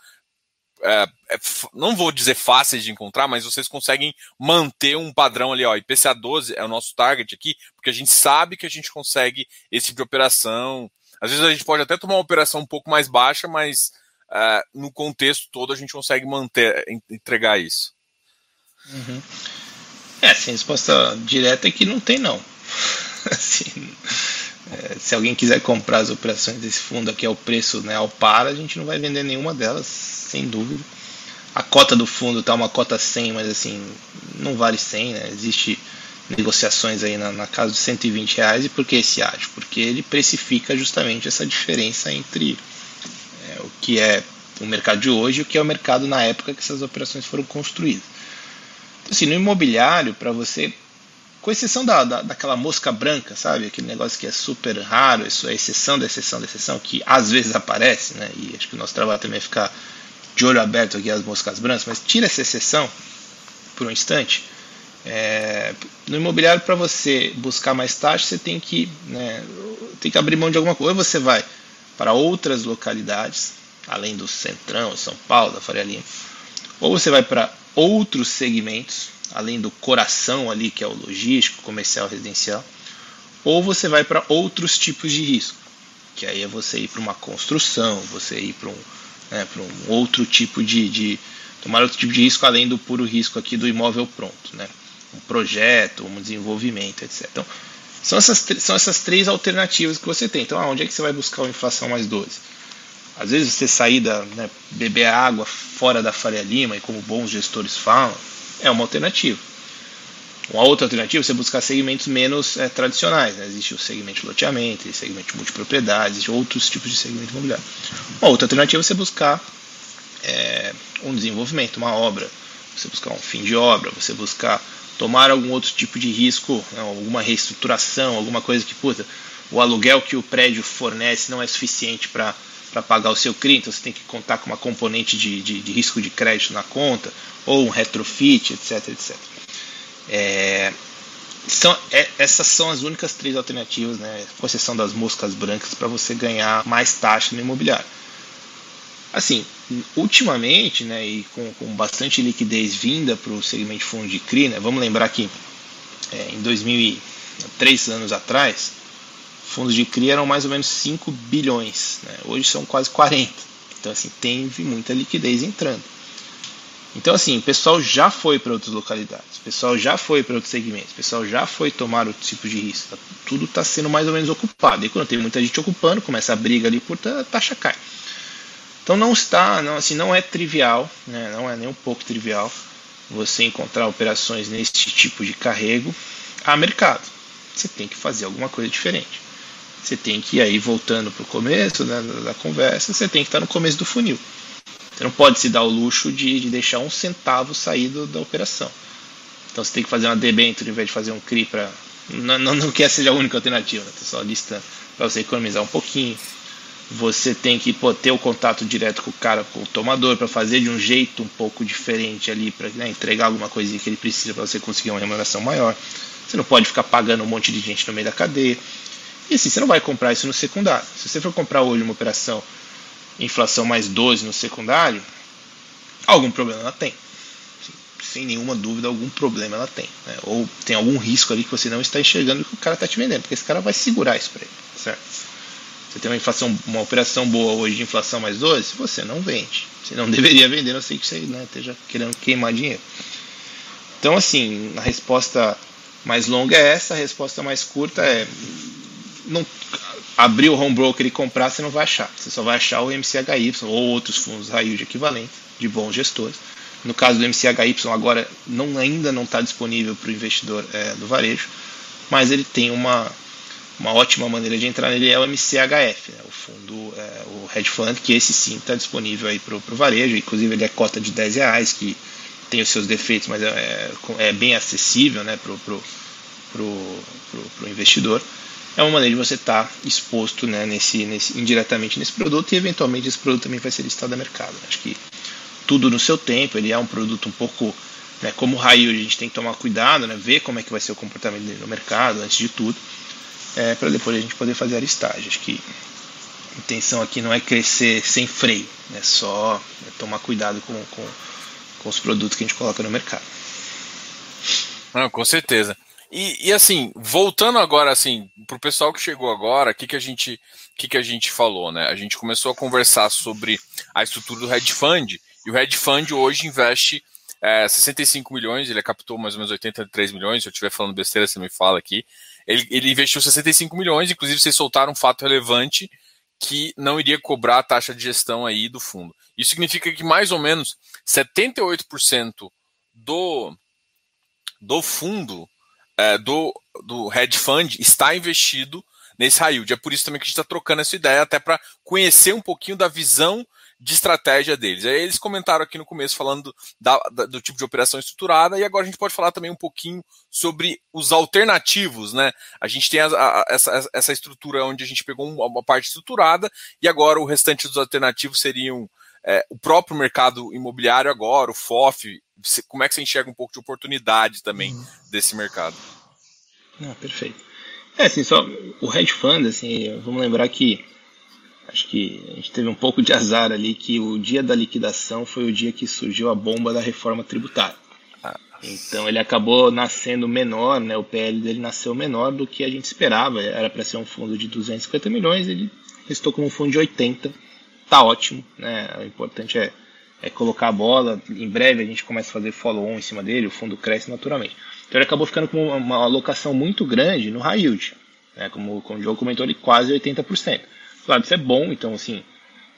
A: é, é, não vou dizer fáceis de encontrar, mas vocês conseguem manter um padrão ali, ó, IPCA 12 é o nosso target aqui, porque a gente sabe que a gente consegue esse tipo de operação. Às vezes a gente pode até tomar uma operação um pouco mais baixa, mas é, no contexto todo a gente consegue manter, entregar isso.
B: Uhum. É, assim, a resposta direta é que não tem não. assim, é, se alguém quiser comprar as operações desse fundo aqui ao preço né, ao par, a gente não vai vender nenhuma delas, sem dúvida. A cota do fundo está uma cota 100, mas assim, não vale 100, né? Existe negociações aí na, na casa de 120 reais. E por que esse ágio? Porque ele precifica justamente essa diferença entre é, o que é o mercado de hoje e o que é o mercado na época que essas operações foram construídas. Então, assim, no imobiliário, para você com exceção da, da, daquela mosca branca, sabe? Aquele negócio que é super raro, isso é exceção da exceção da exceção, que às vezes aparece, né? E acho que o nosso trabalho também é ficar de olho aberto aqui às moscas brancas, mas tira essa exceção por um instante. É, no imobiliário, para você buscar mais taxa, você tem que, né, tem que abrir mão de alguma coisa. Ou você vai para outras localidades, além do Centrão, São Paulo, da Faria Lima, ou você vai para outros segmentos, além do coração ali, que é o logístico, comercial, residencial, ou você vai para outros tipos de risco, que aí é você ir para uma construção, você ir para um, né, um outro tipo de, de, tomar outro tipo de risco além do puro risco aqui do imóvel pronto, né, um projeto, um desenvolvimento, etc. Então, são essas, são essas três alternativas que você tem. Então, onde é que você vai buscar uma inflação mais 12? Às vezes você sair da, né, beber água fora da Faria Lima, e como bons gestores falam, é uma alternativa. Uma outra alternativa é você buscar segmentos menos é, tradicionais. Né? Existe o segmento de loteamento, existe o segmento de multipropriedade, existe outros tipos de segmento imobiliário. Uma outra alternativa é você buscar é, um desenvolvimento, uma obra, você buscar um fim de obra, você buscar tomar algum outro tipo de risco, né? alguma reestruturação, alguma coisa que, puta, o aluguel que o prédio fornece não é suficiente para para pagar o seu CRI, então você tem que contar com uma componente de, de, de, risco de crédito na conta, ou um retrofit, etc, etc. É, são, é, essas são as únicas três alternativas, né, com exceção das moscas brancas, para você ganhar mais taxa no imobiliário. Assim, ultimamente, né, e com, com bastante liquidez vinda para o segmento de fundo de CRI, né, vamos lembrar que é, em 2003 anos atrás, fundos de CRI eram mais ou menos 5 bilhões, né, hoje são quase 40. Então, assim, teve muita liquidez entrando. Então, assim, o pessoal já foi para outras localidades, o pessoal já foi para outros segmentos, o pessoal já foi tomar outro tipo de risco. Tá, tudo está sendo mais ou menos ocupado. E quando tem muita gente ocupando, começa a briga ali por taxa cai. Então não está, não, assim, não é trivial, né, não é nem um pouco trivial você encontrar operações nesse tipo de carrego a mercado. Você tem que fazer alguma coisa diferente. Você tem que ir aí voltando para o começo né, da conversa, você tem que estar no começo do funil. Você não pode se dar o luxo de, de deixar um centavo sair da operação. Então você tem que fazer uma debênture ao invés de fazer um CRI para. Não, não, não seja a única alternativa, né? só listando, para você economizar um pouquinho você tem que pô, ter o contato direto com o cara, com o tomador, para fazer de um jeito um pouco diferente ali, para né, entregar alguma coisinha que ele precisa para você conseguir uma remuneração maior. Você não pode ficar pagando um monte de gente no meio da cadeia. E assim, você não vai comprar isso no secundário. Se você for comprar hoje uma operação inflação mais 12 no secundário, algum problema ela tem. Sem nenhuma dúvida, algum problema ela tem. Né? Ou tem algum risco ali que você não está enxergando que o cara está te vendendo, porque esse cara vai segurar isso para ele. Certo? Você tem uma inflação, uma operação boa hoje de inflação mais 12, você não vende. Você não deveria vender, não sei que você né, esteja querendo queimar dinheiro. Então, assim, a resposta mais longa é essa, a resposta mais curta é não abrir o home broker e comprar, você não vai achar. Você só vai achar o MCHY ou outros fundos high yield equivalentes de bons gestores. No caso do MCHY, agora não, ainda não está disponível para o investidor é, do varejo, mas ele tem uma, uma ótima maneira de entrar nele é o MCHF, né, o fundo, é, o hedge fund, que esse sim está disponível aí para o varejo, inclusive ele é cota de 10 reais, que tem os seus defeitos, mas é, é bem acessível né, para o pro, pro, pro, pro, investidor. É uma maneira de você estar tá exposto né, nesse, nesse, indiretamente nesse produto e eventualmente esse produto também vai ser listado no mercado. Acho que tudo no seu tempo, ele é um produto um pouco né, como o raio, a gente tem que tomar cuidado, né, ver como é que vai ser o comportamento dele no mercado antes de tudo é, para depois a gente poder fazer a listagem. Acho que a intenção aqui não é crescer sem freio, é só é tomar cuidado com, com, com, os produtos que a gente coloca no mercado.
A: Não, com certeza. E, e assim, voltando agora assim, para o pessoal que chegou agora, o que, que a gente que, que a gente falou, né? A gente começou a conversar sobre a estrutura do hedge fund, e o hedge fund hoje investe é, 65 milhões, ele captou mais ou menos 83 milhões, se eu estiver falando besteira, você me fala aqui. Ele, ele investiu 65 milhões, inclusive vocês soltaram um fato relevante que não iria cobrar a taxa de gestão aí do fundo. Isso significa que mais ou menos 78% do, do fundo, é, do, do hedge fund, está investido nesse high yield. É por isso também que a gente está trocando essa ideia, até para conhecer um pouquinho da visão de estratégia deles. Aí eles comentaram aqui no começo falando da, da, do tipo de operação estruturada, e agora a gente pode falar também um pouquinho sobre os alternativos, né? A gente tem a, a, essa, essa estrutura onde a gente pegou uma, parte estruturada, e agora o restante dos alternativos seriam é, o próprio mercado imobiliário agora, o FOF. Como é que você enxerga um pouco de oportunidade também uhum. desse mercado?
B: Não, perfeito. É, assim, só o hedge fund, assim, vamos lembrar que Acho que a gente teve um pouco de azar ali que o dia da liquidação foi o dia que surgiu a bomba da reforma tributária. Ah. Então ele acabou nascendo menor, né? O PL dele nasceu menor do que a gente esperava. Era para ser um fundo de 250 milhões, ele restou como um fundo de 80. Tá ótimo, né? O importante é, é colocar a bola. Em breve a gente começa a fazer follow-on em cima dele, o fundo cresce naturalmente. Então ele acabou ficando com uma alocação muito grande no high yield, né? Como, como o Joe comentou, ele quase 80%. Claro, isso é bom, então assim,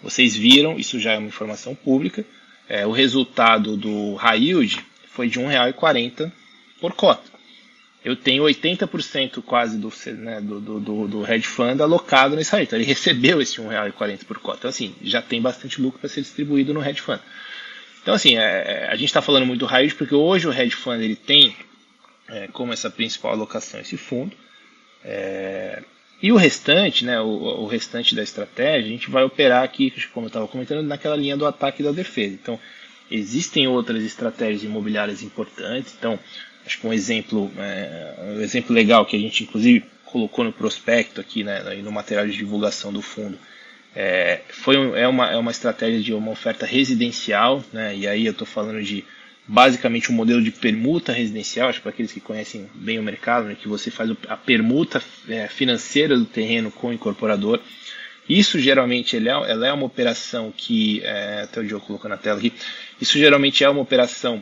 B: vocês viram, isso já é uma informação pública. É, o resultado do high yield foi de R$ 1,40 por cota. Eu tenho 80% quase do, né, do, do, do, hedge fund alocado nesse yield. Então ele recebeu esse R$ 1,40 por cota. Então, assim, já tem bastante lucro para ser distribuído no hedge fund. Então, assim, é, é a gente está falando muito do yield porque hoje o hedge fund ele tem é, como essa principal alocação esse fundo. É, e o restante, né, o, o, restante da estratégia, a gente vai operar aqui, como eu estava comentando, naquela linha do ataque e da defesa. Então, existem outras estratégias imobiliárias importantes. Então, acho que um exemplo, é, um exemplo legal que a gente inclusive colocou no prospecto aqui, né, no material de divulgação do fundo, é, foi, é, uma, é uma estratégia de uma oferta residencial, né, e aí eu estou falando de basicamente um modelo de permuta residencial, acho para aqueles que conhecem bem o mercado, né, que você faz a permuta é, financeira do terreno com o incorporador. Isso geralmente é, ela é uma operação que, é, até o Diogo colocou na tela aqui, isso geralmente é uma operação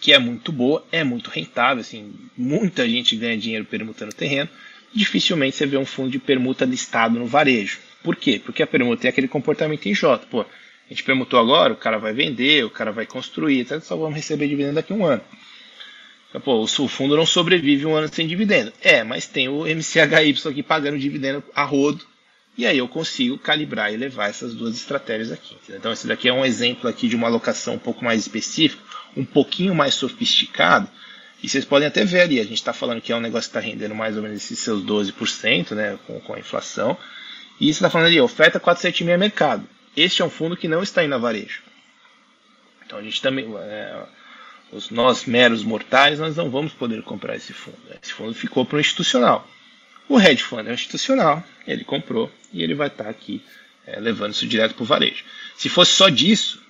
B: que é muito boa, é muito rentável, assim, muita gente ganha dinheiro permutando terreno, dificilmente você vê um fundo de permuta listado no varejo. Por quê? Porque a permuta tem aquele comportamento em J. Pô, a gente permutou agora, o cara vai vender, o cara vai construir, então só vamos receber dividendo daqui a um ano. Então, pô, o fundo não sobrevive um ano sem dividendo. É, mas tem o MCHY aqui pagando dividendo a rodo, e aí eu consigo calibrar e levar essas duas estratégias aqui. Então esse daqui é um exemplo aqui de uma alocação um pouco mais específica, um pouquinho mais sofisticado, e vocês podem até ver ali, a gente está falando que é um negócio que está rendendo mais ou menos esses seus 12% né, com, com a inflação, e você está falando ali, oferta 476 mercado. Este é um fundo que não está indo a varejo. Então a gente também, é, os, nós meros mortais, nós não vamos poder comprar esse fundo. Esse fundo ficou para o institucional. O hedge fund é institucional, ele comprou e ele vai estar tá aqui é, levando isso direto para o varejo. Se fosse só disso,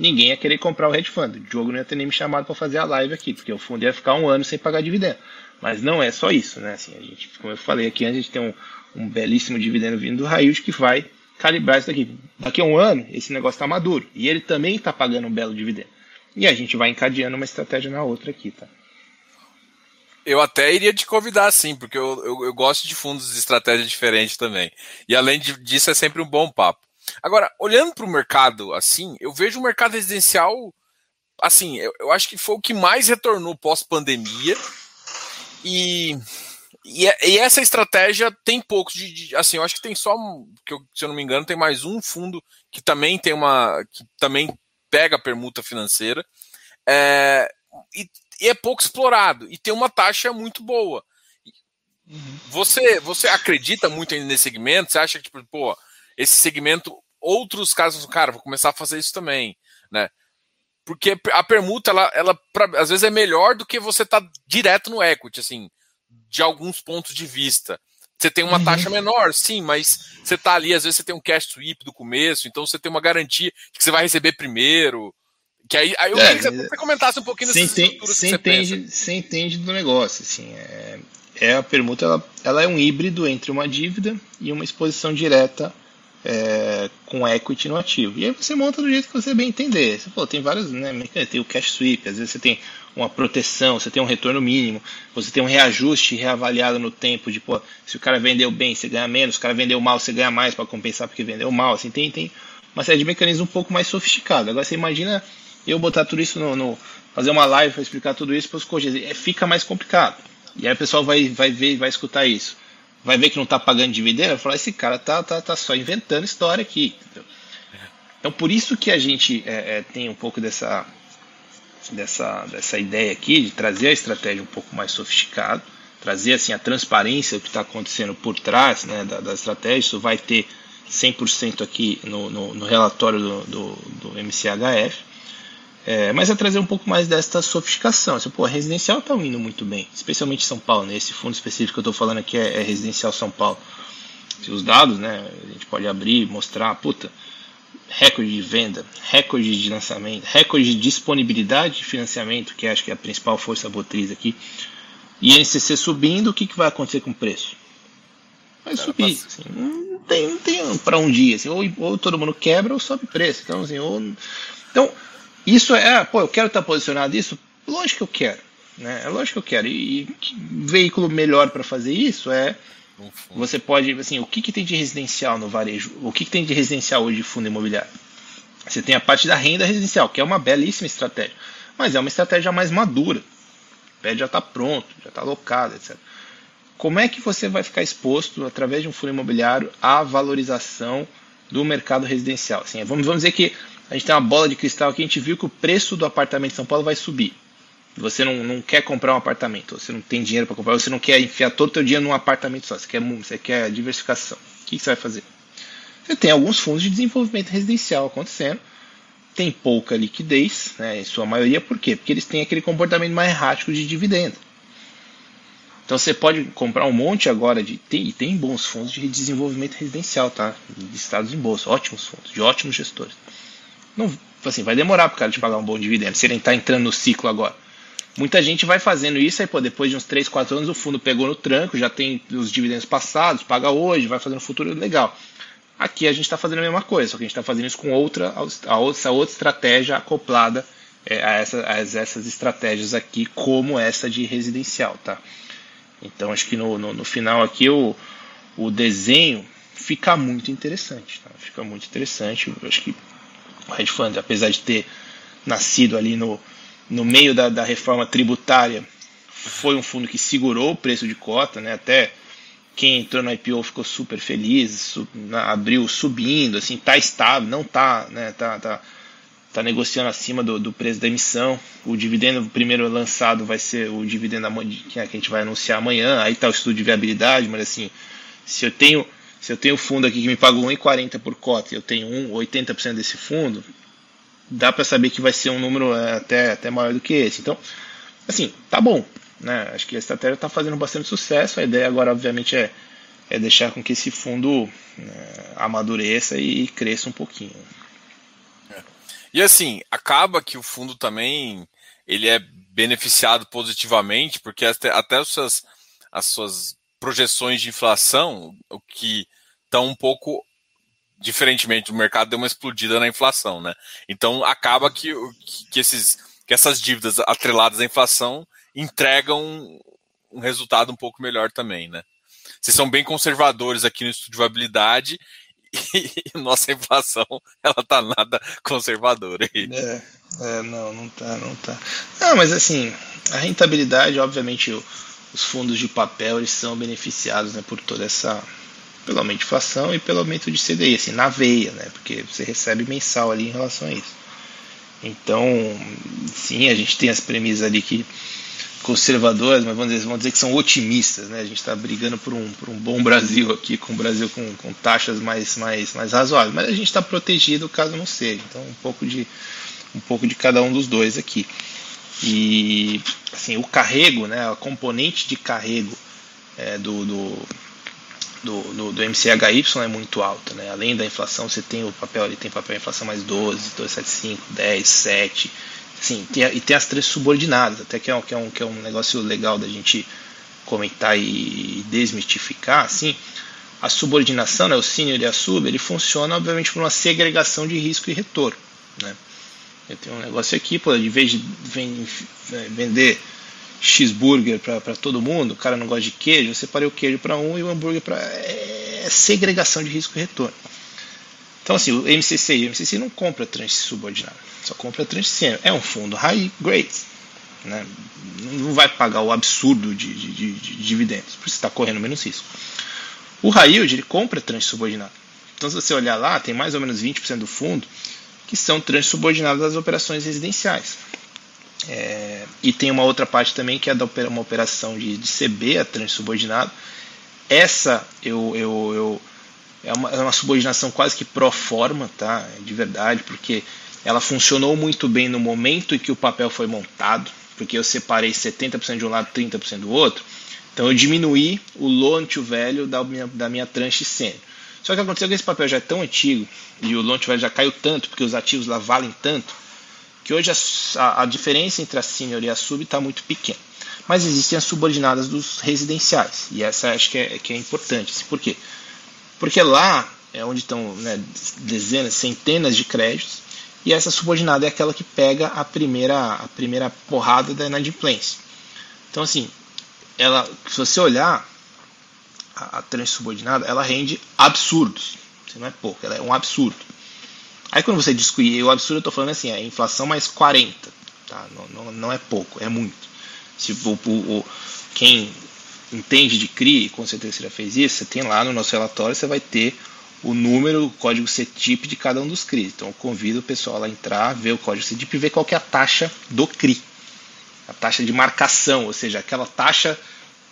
B: ninguém ia querer comprar o hedge fund. O Diogo não ia ter nem me chamado para fazer a live aqui, porque o fundo ia ficar um ano sem pagar dividendo. Mas não é só isso, né? Assim, a gente, como eu falei aqui a gente tem um, um belíssimo dividendo vindo do Raio que vai calibrar isso daqui. Daqui a um ano, esse negócio está maduro. E ele também está pagando um belo dividendo. E a gente vai encadeando uma estratégia na outra aqui, tá?
A: Eu até iria te convidar, sim, porque eu, eu, eu gosto de fundos de estratégia diferente também. E além disso, é sempre um bom papo. Agora, olhando para o mercado assim, eu vejo o mercado residencial, assim, eu, eu acho que foi o que mais retornou pós-pandemia. E e, e, essa estratégia tem poucos de, de, assim, eu acho que tem só, que eu, se eu não me engano, tem mais um fundo que também tem uma, que também pega permuta financeira, é, e, e, é pouco explorado e tem uma taxa muito boa. Uhum. Você, você acredita muito nesse segmento? Você acha que, tipo, pô, esse segmento, outros casos, cara, vou começar a fazer isso também, né? Porque a permuta, ela, ela pra, às vezes é melhor do que você tá direto no equity, assim de alguns pontos de vista. Você tem uma uhum. taxa menor, sim, mas você está ali, às vezes você tem um cash sweep do começo, então você tem uma garantia de que você vai receber primeiro. Que aí, aí eu é, queria que você comentasse um pouquinho
B: dessas você estruturas você entende, Você entende do negócio, assim, é, é a permuta, ela, ela é um híbrido entre uma dívida e uma exposição direta é, com equity no ativo. E aí você monta do jeito que você bem entender. Você falou, tem vários, né? Tem o cash sweep, às vezes você tem uma proteção, você tem um retorno mínimo, você tem um reajuste reavaliado no tempo de, pô, se o cara vendeu bem, você ganha menos, se o cara vendeu mal, você ganha mais para compensar porque vendeu mal. Assim, tem, tem uma série de mecanismos um pouco mais sofisticados. Agora você imagina eu botar tudo isso no. no fazer uma live para explicar tudo isso para os coaches. É, fica mais complicado. E aí o pessoal vai, vai ver, vai escutar isso. Vai ver que não está pagando dividendo, vai falar, esse cara tá, tá, tá só inventando história aqui. Então por isso que a gente é, é, tem um pouco dessa dessa, dessa ideia aqui de trazer a estratégia um pouco mais sofisticada, trazer assim a transparência do que está acontecendo por trás né, da, da, estratégia. Isso vai ter 100% aqui no, no, no, relatório do, do, do MCHF. É, mas é trazer um pouco mais desta sofisticação. Assim, pô, residencial está indo muito bem, especialmente São Paulo. Né? Esse fundo específico que eu estou falando aqui é, é residencial São Paulo. Se os dados, né, a gente pode abrir, mostrar, puta, recorde de venda, recorde de lançamento, recorde de disponibilidade de financiamento, que acho que é a principal força motriz aqui. E NCC subindo, o que, que vai acontecer com o preço? Vai subir. Assim, não tem, não tem para um dia. Assim, ou, ou, todo mundo quebra ou sobe preço. Então, assim, ou, então isso é, pô, eu quero estar posicionado isso? Lógico que eu quero. Né? É lógico que eu quero. E, e veículo melhor para fazer isso é você pode, assim, o que, que tem de residencial no varejo? O que, que tem de residencial hoje de fundo imobiliário? Você tem a parte da renda residencial, que é uma belíssima estratégia, mas é uma estratégia mais madura. O pé já está pronto, já está alocado, etc. Como é que você vai ficar exposto, através de um fundo imobiliário, à valorização do mercado residencial? Assim, vamos, vamos dizer que a gente tem uma bola de cristal aqui, a gente viu que o preço do apartamento em São Paulo vai subir você não, não quer comprar um apartamento, você não tem dinheiro para comprar, você não quer enfiar todo o seu dinheiro num apartamento só, você quer, você quer diversificação. O que, você vai fazer? Você tem alguns fundos de desenvolvimento residencial acontecendo, têm pouca liquidez, né, em sua maioria, por quê? Porque eles têm aquele comportamento mais errático de dividendo. Então você pode comprar um monte agora de. Tem, tem bons fundos de desenvolvimento residencial, tá? Listados em bolsa, ótimos fundos, de ótimos gestores. Não, assim, vai demorar para o cara te pagar um bom dividendo, se ele está entrando no ciclo agora. Muita gente vai fazendo isso, aí pô, depois de uns 3, 4 anos o fundo pegou no tranco, já tem os dividendos passados, paga hoje, vai fazendo futuro legal. Aqui a gente está fazendo a mesma coisa, só que a gente está fazendo isso com outra, a outra, outra estratégia acoplada é, a, essa, a essas estratégias aqui, como essa de residencial, tá? Então acho que no, no, no final aqui o, o desenho fica muito interessante, tá? Fica muito interessante. Acho que o hedge fund, apesar de ter nascido ali no, no meio da, da reforma tributária, foi um fundo que segurou o preço de cota, né? Até quem entrou no IPO ficou super feliz, sub, abriu subindo, assim, tá estável, não tá, né? Tá, tá, tá negociando acima do, do preço da emissão. O dividendo primeiro lançado vai ser o dividendo que a gente vai anunciar amanhã. Aí tá o estudo de viabilidade, mas assim, se eu tenho se eu tenho fundo aqui que me paga 1,40 por cota e eu tenho 1, 80% desse fundo, dá para saber que vai ser um número é, até, até maior do que esse. Então, assim, tá bom. Né? Acho que a estratégia está fazendo bastante sucesso. A ideia agora, obviamente, é, é deixar com que esse fundo né, amadureça e, cresça um pouquinho.
A: É. E assim, acaba que o fundo também ele é beneficiado positivamente, porque até, até as, suas, as suas projeções de inflação, o que estão um pouco diferentemente, o mercado deu uma explodida na inflação, né? Então acaba que, que, esses, que essas dívidas atreladas à inflação entregam um resultado um pouco melhor também, né? Vocês são bem conservadores aqui no estudo de viabilidade e nossa inflação ela tá nada conservadora aí.
B: É, é, não, não tá, não tá. Não, mas assim, a rentabilidade, obviamente, os fundos de papel eles são beneficiados né, por toda essa de inflação e pelo aumento de CDI, assim, na veia, né? Porque você recebe mensal ali em relação a isso. Então, sim, a gente tem as premissas ali que conservadoras, mas vamos dizer, vamos dizer que são otimistas, né? A gente está brigando por um, por um bom Brasil aqui, com o Brasil com, com taxas mais, mais, mais razoáveis, mas a gente está protegido caso não seja. Então, um pouco de um pouco de cada um dos dois aqui. E assim, o carrego, né, a componente de carrego é, do, do do, do, MCHY é muito alta. Né? Além da inflação, você tem o papel ali, tem papel inflação mais 12, 2,75, 10, 7. Assim, tem, e tem as três subordinadas, até que é, um, que, é um, que é um negócio legal da gente comentar e desmistificar. Assim, a subordinação, né, o senior e a sub, ele funciona obviamente por uma segregação de risco e retorno. Né? Eu tenho um negócio aqui, pô, de vez de vender cheeseburger para todo mundo, o cara não gosta de queijo, eu separei o queijo para um e o hambúrguer para. É segregação de risco e retorno. Então, assim, o MCC o MCC não compra tranche subordinada, só compra tranche. É um fundo high grade, né? não vai pagar o absurdo de, de, de, de dividendos, porque você está correndo menos risco. O high yield ele compra tranche subordinada. Então, se você olhar lá, tem mais ou menos 20% do fundo que são tranches subordinadas das operações residenciais. É, e tem uma outra parte também que é da uma operação de, de CB, a tranche subordinado. Essa eu, eu, eu é, uma, é uma subordinação quase que pro forma, tá? De verdade, porque ela funcionou muito bem no momento em que o papel foi montado, porque eu separei 70% de um lado, 30% do outro. Então eu diminuí o loan to value da minha, da minha tranche sênior. Só que aconteceu que esse papel já é tão antigo e o to value já caiu tanto, porque os ativos lá valem tanto, que hoje a, a diferença entre a senior e a sub está muito pequena. Mas existem as subordinadas dos residenciais, e essa acho que é, que é importante. Assim, por quê? Porque lá é onde estão né, dezenas, centenas de créditos, e essa subordinada é aquela que pega a primeira, a primeira porrada da inadimplência. Então, assim, ela, se você olhar a, a ela rende absurdos. Não é pouco, ela é um absurdo. Aí quando você discute, o absurdo eu estou falando assim, é inflação mais 40, tá? não, não, não é pouco, é muito. Se o, o, quem entende de CRI, com certeza já fez isso, você tem lá no nosso relatório, você vai ter o número, o código CTIP de cada um dos CRI. Então eu convido o pessoal a entrar, ver o código CTIP e ver qual é a taxa do CRI. A taxa de marcação, ou seja, aquela taxa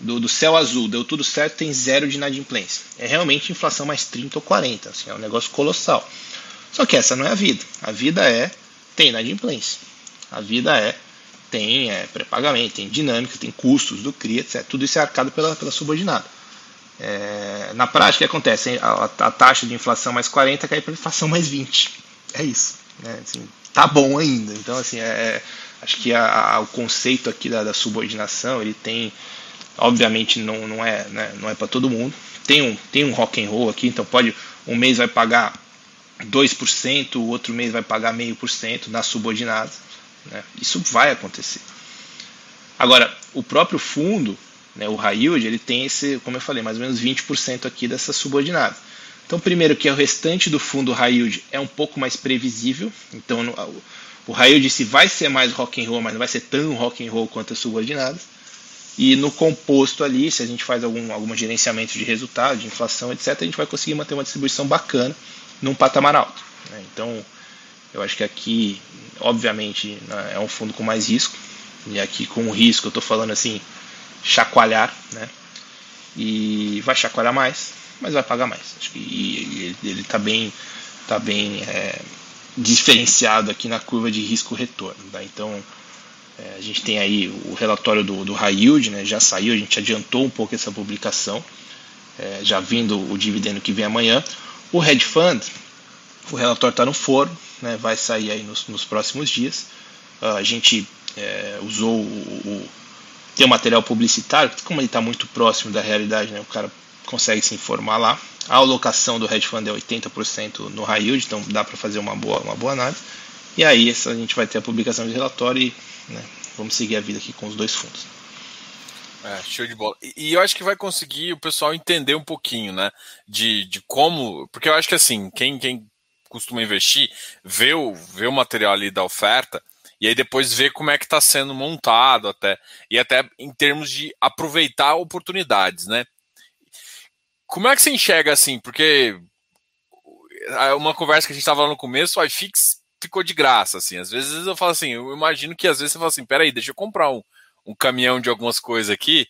B: do, do céu azul, deu tudo certo, tem zero de inadimplência. É realmente inflação mais 30 ou 40, assim, é um negócio colossal. Só que essa não é a vida. A vida é tem inadimplência. A vida é, tem é, pré-pagamento, tem dinâmica, tem custos do CRI, etc. Tudo isso é arcado pela, pela subordinada. É, na prática, o que acontece? A, a, taxa de inflação mais 40 cai para inflação mais 20. É isso. Né? Assim, tá bom ainda. Então, assim, é, é acho que a, a, o conceito aqui da, da, subordinação, ele tem, obviamente, não, não é, né, não é para todo mundo. Tem um, tem um rock and roll aqui, então pode, um mês vai pagar 2%, o outro mês vai pagar meio por cento nas subordinadas. Né? Isso vai acontecer. Agora, o próprio fundo, né, o high yield, ele tem esse, como eu falei, mais ou menos 20% aqui dessa subordinada. Então, primeiro que o restante do fundo high yield é um pouco mais previsível. Então, o high yield se vai ser mais rock and roll, mas não vai ser tão rock and roll quanto as subordinadas. E no composto ali, se a gente faz algum, algum gerenciamento de resultado, de inflação, etc., a gente vai conseguir manter uma distribuição bacana num patamar alto. Né? Então, eu acho que aqui, obviamente, né, é um fundo com mais risco. E aqui com o risco, eu estou falando assim, chacoalhar, né? E vai chacoalhar mais, mas vai pagar mais. Acho que ele está bem, tá bem é, diferenciado aqui na curva de risco-retorno. Tá? Então, é, a gente tem aí o relatório do, do High Yield, né? já saiu, a gente adiantou um pouco essa publicação, é, já vindo o dividendo que vem amanhã. O Hedge Fund, o relatório está no forno, né, vai sair aí nos, nos próximos dias. Uh, a gente é, usou o, o, tem o material publicitário, como ele está muito próximo da realidade, né, o cara consegue se informar lá. A alocação do hedge fund é 80% no high yield, então dá para fazer uma boa, uma boa análise. E aí a gente vai ter a publicação de relatório e né, vamos seguir a vida aqui com os dois fundos.
A: É, show de bola. E, e, eu acho que vai conseguir o pessoal entender um pouquinho, né? De, de como. Porque eu acho que assim, quem, quem costuma investir, vê o, vê o material ali da oferta e aí depois vê como é que está sendo montado até. E até em termos de aproveitar oportunidades, né? Como é que você enxerga assim? Porque uma conversa que a gente estava no começo, o iFix ficou de graça, assim. Às vezes eu falo assim, eu imagino que às vezes você fala assim, peraí, deixa eu comprar um, um caminhão de algumas coisas aqui.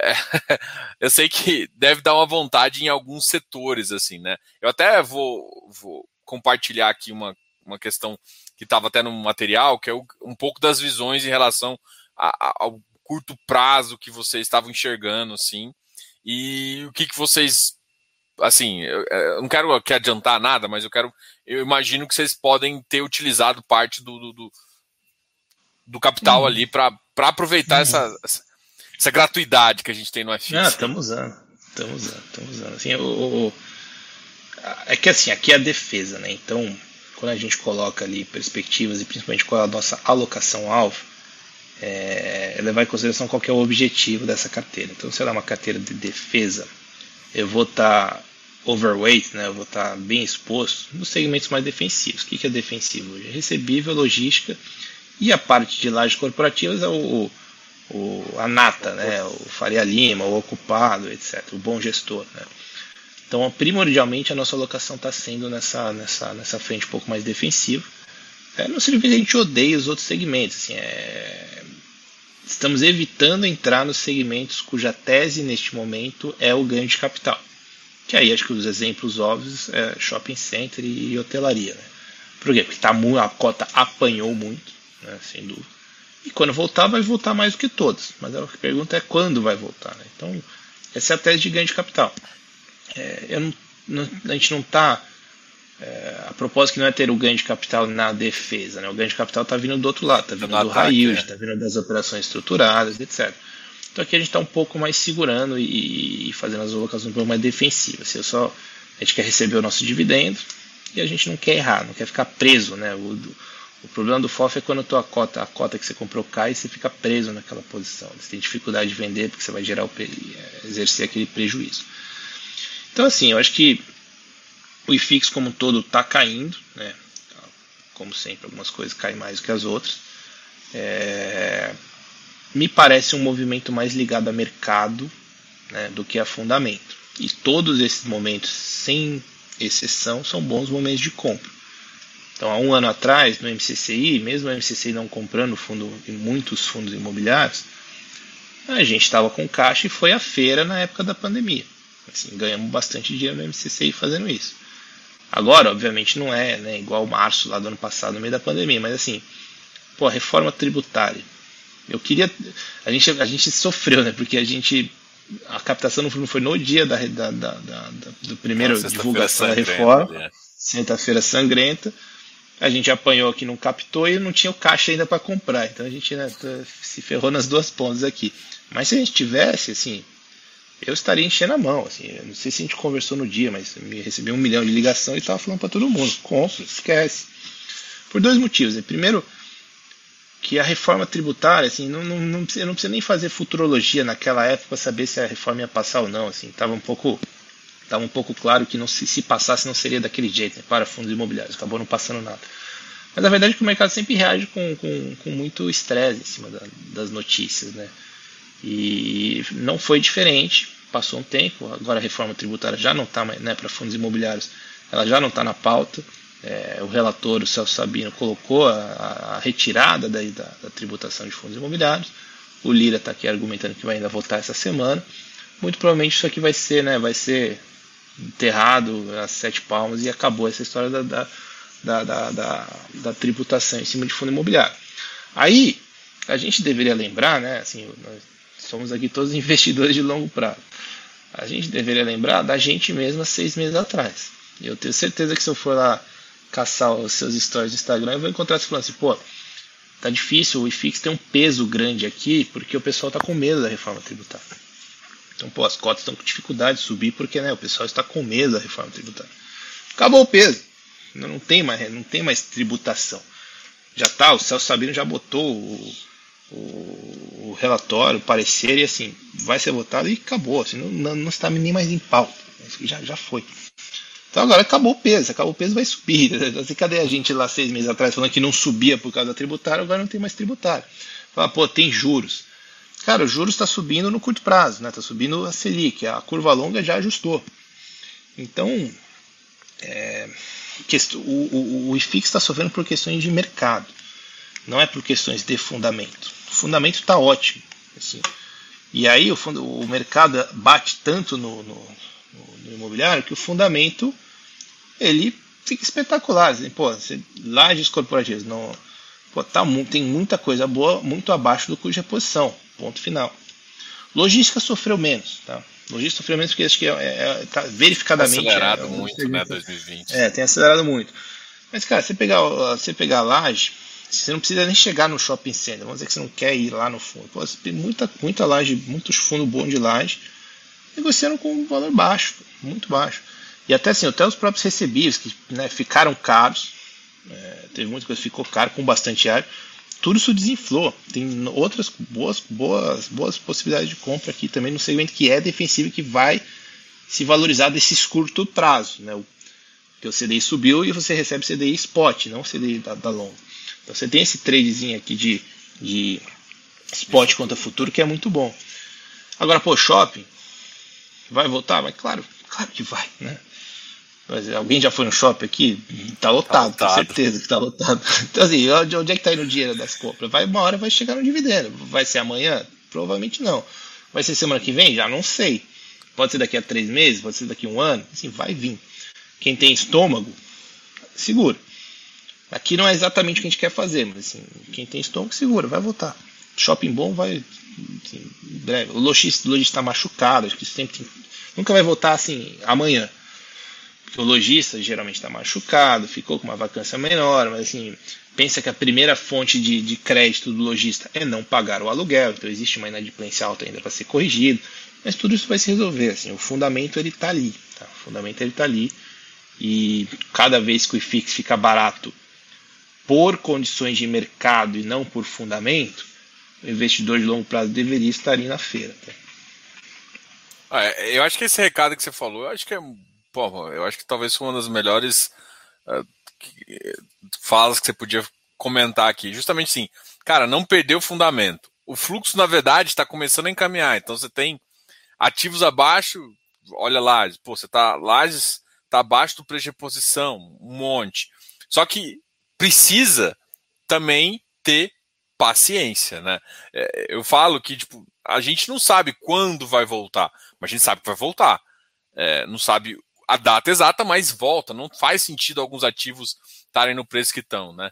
A: É, eu sei que deve dar uma vontade em alguns setores, assim, né? Eu até vou, vou compartilhar aqui uma, uma questão que estava até no material, que é um pouco das visões em relação a, a, ao curto prazo que vocês estavam enxergando, assim, e o que, que vocês, assim, eu, eu não quero aqui adiantar nada, mas eu quero, eu imagino que vocês podem ter utilizado parte do, do, do, do capital ali para aproveitar uhum. essa, essa gratuidade que a gente tem no FX.
B: Ah, estamos usando, estamos usando, estamos usando. Assim, o, o é que assim, aqui é a defesa, né? Então, quando a gente coloca ali perspectivas e principalmente qual é a nossa alocação-alvo, é, levar em consideração qual é o objetivo dessa carteira. Então, se ela é uma carteira de defesa, eu vou estar tá overweight, né? eu vou estar bem exposto nos segmentos mais defensivos. O que, é defensivo? É recebível, logística e a parte de lajes corporativas é o, o, a nata, né? o Faria Lima, o ocupado, etc. O bom gestor. Né? Então, primordialmente, a nossa alocação está sendo nessa, nessa, nessa frente um pouco mais defensiva. É, não significa que a gente odeia os outros segmentos. Assim, é... Estamos evitando entrar nos segmentos cuja tese neste momento é o ganho de capital. Que aí acho que os exemplos óbvios é shopping center e hotelaria. Né? Por quê? Porque tá, a cota apanhou muito, né? sem dúvida. E quando voltar, vai voltar mais do que todos. Mas a pergunta é quando vai voltar. Né? Então, essa é a tese de ganho de capital é, não, não, a gente não está. É, a propósito que não é ter o ganho de capital na defesa, né? o ganho de capital está vindo do outro lado, está vindo do, yield, está é. vindo das operações estruturadas, etc. Então aqui a gente está um pouco mais segurando e, e, fazendo as alocações um pouco mais defensivas. Assim, eu só, a gente quer receber o nosso dividendo e a gente não quer errar, não quer ficar preso. Né? O, o problema do FOF é quando a tua cota, a cota que você comprou cai e você fica preso naquela posição. Você tem dificuldade de vender porque você vai gerar o, exercer aquele prejuízo. Então, assim, eu acho que o IFIX como um todo está caindo, né? como sempre, algumas coisas caem mais do que as outras. É... Me parece um movimento mais ligado a mercado né, do que a fundamento. E todos esses momentos, sem exceção, são bons momentos de compra. Então, há um ano atrás, no MCCI, mesmo o MCCI não comprando fundo em muitos fundos imobiliários, a gente estava com caixa e foi à feira na época da pandemia. Assim, ganhamos bastante dinheiro no MCCI fazendo isso. Agora, obviamente, não é né, igual março lá do ano passado, no meio da pandemia, mas assim, pô, a reforma tributária. Eu queria. A gente, a gente sofreu, né? Porque a gente. A captação não foi no dia da, da, da, da do primeiro divulgação da reforma, é. sexta-feira sangrenta. A gente apanhou aqui, não captou e não tinha o caixa ainda para comprar. Então a gente né, se ferrou nas duas pontas aqui. Mas se a gente tivesse, assim, eu estaria enchendo a mão. Assim, não sei se a gente conversou no dia, mas me recebi um milhão de ligação e estava falando para todo mundo: compra, esquece. Por dois motivos. Né? Primeiro, que a reforma tributária, assim, não, não, não, precisa, não precisa nem fazer futurologia naquela época para saber se a reforma ia passar ou não. Assim, tava um pouco, tava um pouco claro que não se, se passasse não seria daquele jeito, né, para fundos imobiliários. Acabou não passando nada. Mas a verdade é que o mercado sempre reage com, com, com muito estresse em cima da, das notícias, né? E não foi diferente. Passou um tempo, agora a reforma tributária já não está né, para fundos imobiliários, ela já não está na pauta. É, o relator, o Celso Sabino, colocou a, a retirada da, da, da, tributação de fundos imobiliários. O Lira está aqui argumentando que vai ainda votar essa semana. Muito provavelmente isso aqui vai ser, né, vai ser enterrado às sete palmas e acabou essa história da, da, da, da, tributação em cima de fundo imobiliário. Aí, a gente deveria lembrar, né, assim, nós somos aqui todos investidores de longo prazo. A gente deveria lembrar da gente mesmo há seis meses atrás. Eu tenho certeza que se eu for lá caçar os seus stories do Instagram, eu vou encontrar você falando assim, pô, tá difícil, o IFIX tem um peso grande aqui, porque o pessoal tá com medo da reforma tributária. Então, pô, as cotas estão com dificuldade de subir, porque né, o pessoal está com medo da reforma tributária. Acabou o peso. Não tem mais, não tem mais tributação. Já tá, o Celso Sabino já botou o, o, o relatório, o parecer, e assim, vai ser votado e acabou. Assim, não, não, não está nem mais em pauta. Já, já foi. Então agora acabou o peso, acabou o peso vai subir. Assim, cadê a gente lá seis meses atrás falando que não subia por causa da tributária, agora não tem mais tributário. Fala, pô, tem juros. Cara, os juros está subindo no curto prazo, né? Está subindo a Selic, a curva longa já ajustou. Então, é, o, o, o IFIX está sofrendo por questões de mercado, não é por questões de fundamento. O fundamento está ótimo. Assim. E aí o, fundo, o mercado bate tanto no, no, no, imobiliário que o fundamento ele fica espetacular. Assim, pô, você, lajes corporativas, não, pô, tá, tem muita coisa boa, muito abaixo do cuja posição. Ponto final. Logística sofreu menos. Tá? Logística sofreu menos porque acho que é, é, tá verificadamente.
A: Acelerado
B: é,
A: muito, né? 2020.
B: É, tem acelerado muito. Mas, cara, você pegar, você pegar a laje, você não precisa nem chegar no shopping center. Vamos dizer que você não quer ir lá no fundo. Pô, você tem muita, muita laje, muitos fundos bons de laje negociando com um valor baixo, muito baixo. E até assim, até os próprios recebíveis que né, ficaram caros, é, teve muita coisa que ficou caro com bastante área, tudo isso desinflou. Tem outras boas, boas, boas possibilidades de compra aqui também no segmento que é defensivo que vai se valorizar desses curto prazo. Né? O, que o CDI subiu e você recebe CDI spot, não CDI da, da longa. Então você tem esse tradezinho aqui de, de spot contra futuro que é muito bom. Agora, pô, shopping vai voltar? Mas claro, claro que vai, né? Mas alguém já foi no shopping aqui? Tá lotado, tá lotado. com certeza que tá lotado. Então, assim, onde é que tá indo o dinheiro das compras? Vai uma hora, vai chegar no dividendo. Vai ser amanhã? Provavelmente não. Vai ser semana que vem? Já não sei. Pode ser daqui a três meses, pode ser daqui a um ano. Assim, vai vir. Quem tem estômago, segura. Aqui não é exatamente o que a gente quer fazer, mas assim, quem tem estômago, segura, vai voltar. Shopping bom vai. Breve. O lojista está machucado, acho que sempre tem, nunca vai voltar assim amanhã o lojista geralmente está machucado, ficou com uma vacância menor, mas assim, pensa que a primeira fonte de, de crédito do lojista é não pagar o aluguel, então existe uma inadimplência alta ainda para ser corrigido, mas tudo isso vai se resolver, assim, o fundamento ele está ali, tá? o fundamento ele está ali, e cada vez que o IFIX fica barato por condições de mercado e não por fundamento, o investidor de longo prazo deveria estar na feira. Tá?
A: Ah, eu acho que esse recado que você falou, eu acho que é pô, eu acho que talvez foi uma das melhores uh, falas que você podia comentar aqui. Justamente sim, cara, não perder o fundamento. O fluxo, na verdade, está começando a encaminhar. Então você tem ativos abaixo, olha lá, pô, você tá Lages está abaixo do preço de reposição, um monte. Só que precisa também ter paciência, né? É, eu falo que tipo, a gente não sabe quando vai voltar, mas a gente sabe que vai voltar. É, não sabe a data exata, mas volta. Não faz sentido alguns ativos estarem no preço que estão, né?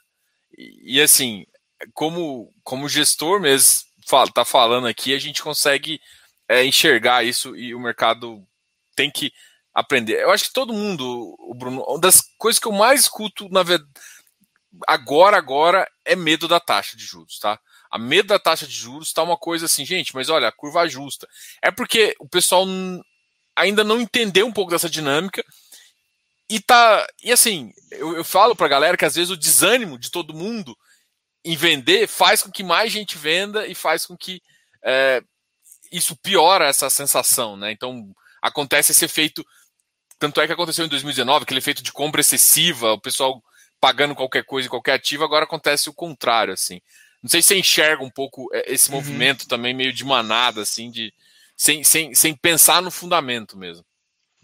A: E, e, assim, como, como gestor mesmo está falando aqui, a gente consegue é, enxergar isso e o mercado tem que aprender. Eu acho que todo mundo, o Bruno, uma das coisas que eu mais escuto, na verdade, agora, agora, é medo da taxa de juros, tá? A medo da taxa de juros está uma coisa assim, gente, mas olha, a curva ajusta. É porque o pessoal ainda não entendeu um pouco dessa dinâmica e tá. E assim, eu, eu falo pra galera que às vezes o desânimo de todo mundo em vender faz com que mais gente venda e faz com que é, isso piora essa sensação, né? Então acontece esse efeito. Tanto é que aconteceu em 2019, aquele efeito de compra excessiva, o pessoal pagando qualquer coisa em qualquer ativo, agora acontece o contrário, assim. Não sei se você enxerga um pouco é, esse uhum. movimento também meio de manada, assim, de sem, sem, sem pensar no fundamento mesmo.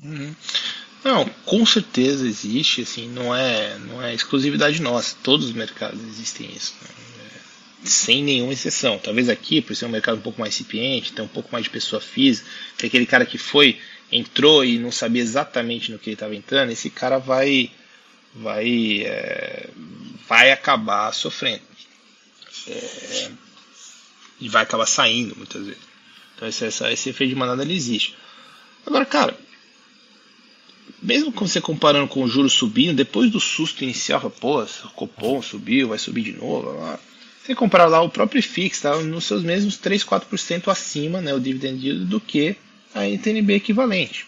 B: Uhum. Não, com certeza existe, assim, não é, não é exclusividade nossa. Todos os mercados existem isso, né? É, sem nenhuma exceção. Talvez aqui, por ser um mercado um pouco mais incipiente, tem um pouco mais de pessoa física, tem aquele cara que foi, entrou e não sabia exatamente no que ele estava entrando, esse cara vai, vai, é, vai acabar sofrendo. É, e vai acabar saindo muitas vezes. Então esse, esse efeito de manada ele existe. Agora, cara, mesmo com você comparando com o juros subindo, depois do susto inicial, pô, o Copom subiu, vai subir de novo. Lá. Você comparar lá o próprio FIX, tá nos seus mesmos 3, 4% acima, né, o dividend yield, do que a NTNB equivalente.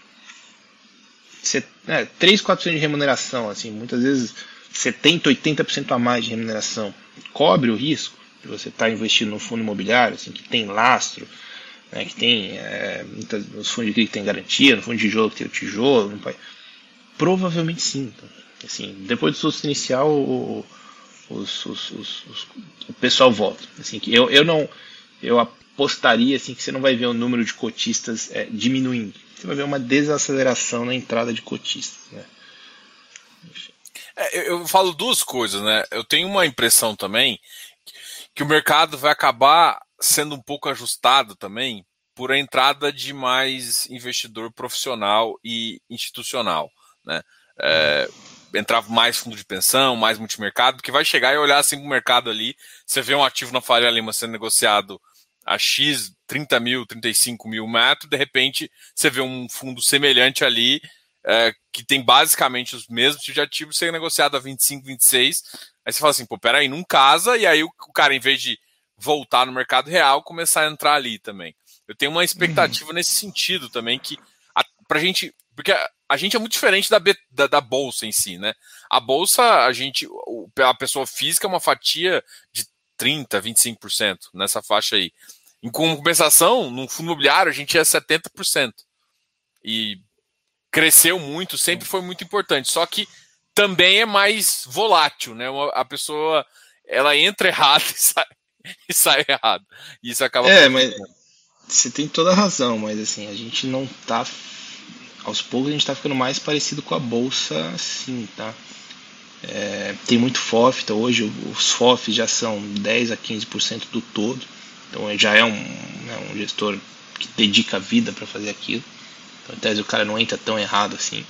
B: Né, 3, 4% de remuneração, assim, muitas vezes 70, 80% a mais de remuneração. Cobre o risco de você estar tá investindo num fundo imobiliário, assim, que tem lastro, né, que tem é, muitas, os fundos que tem garantia, no fundo de tijolo que tem o tijolo, no, provavelmente sim. Então, assim, depois do susto inicial, o, os, os, os, o pessoal volta. Assim, eu, eu não eu apostaria assim que você não vai ver o número de cotistas é, diminuindo. Você vai ver uma desaceleração na entrada de cotistas. Né?
A: É, eu falo duas coisas, né? Eu tenho uma impressão também que o mercado vai acabar sendo um pouco ajustado também por a entrada de mais investidor profissional e institucional, né? É, entrar mais fundo de pensão, mais multimercado, que vai chegar e olhar assim para o mercado ali, você vê um ativo na Faria Lima sendo negociado a X, 30 mil, 35 mil metros, de repente você vê um fundo semelhante ali, é, que tem basicamente os mesmos tipos de ativos sendo negociado a 25, 26, aí você fala assim, pô, peraí, não casa, e aí o, o cara, em vez de voltar no mercado real, começar a entrar ali também. Eu tenho uma expectativa uhum. nesse sentido também, que a, pra gente. Porque a, a gente é muito diferente da, da, da, bolsa em si, né? A bolsa, a gente. A pessoa física é uma fatia de 30%, 25% nessa faixa aí. Em compensação, no fundo imobiliário, a gente é 70%. E cresceu muito, sempre foi muito importante. Só que também é mais volátil, né? A pessoa ela entra errado e sai, e sai errado. E isso acaba.
B: É, mas você tem toda a razão, mas assim, a gente não tá. Aos poucos a gente tá ficando mais parecido com a bolsa, sim, tá? É, tem muito FOF, então hoje os FOFs já são 10 a 15% do todo, então já é um, né, um gestor que dedica a vida para fazer aquilo. Então, em tese, o cara não entra tão errado assim.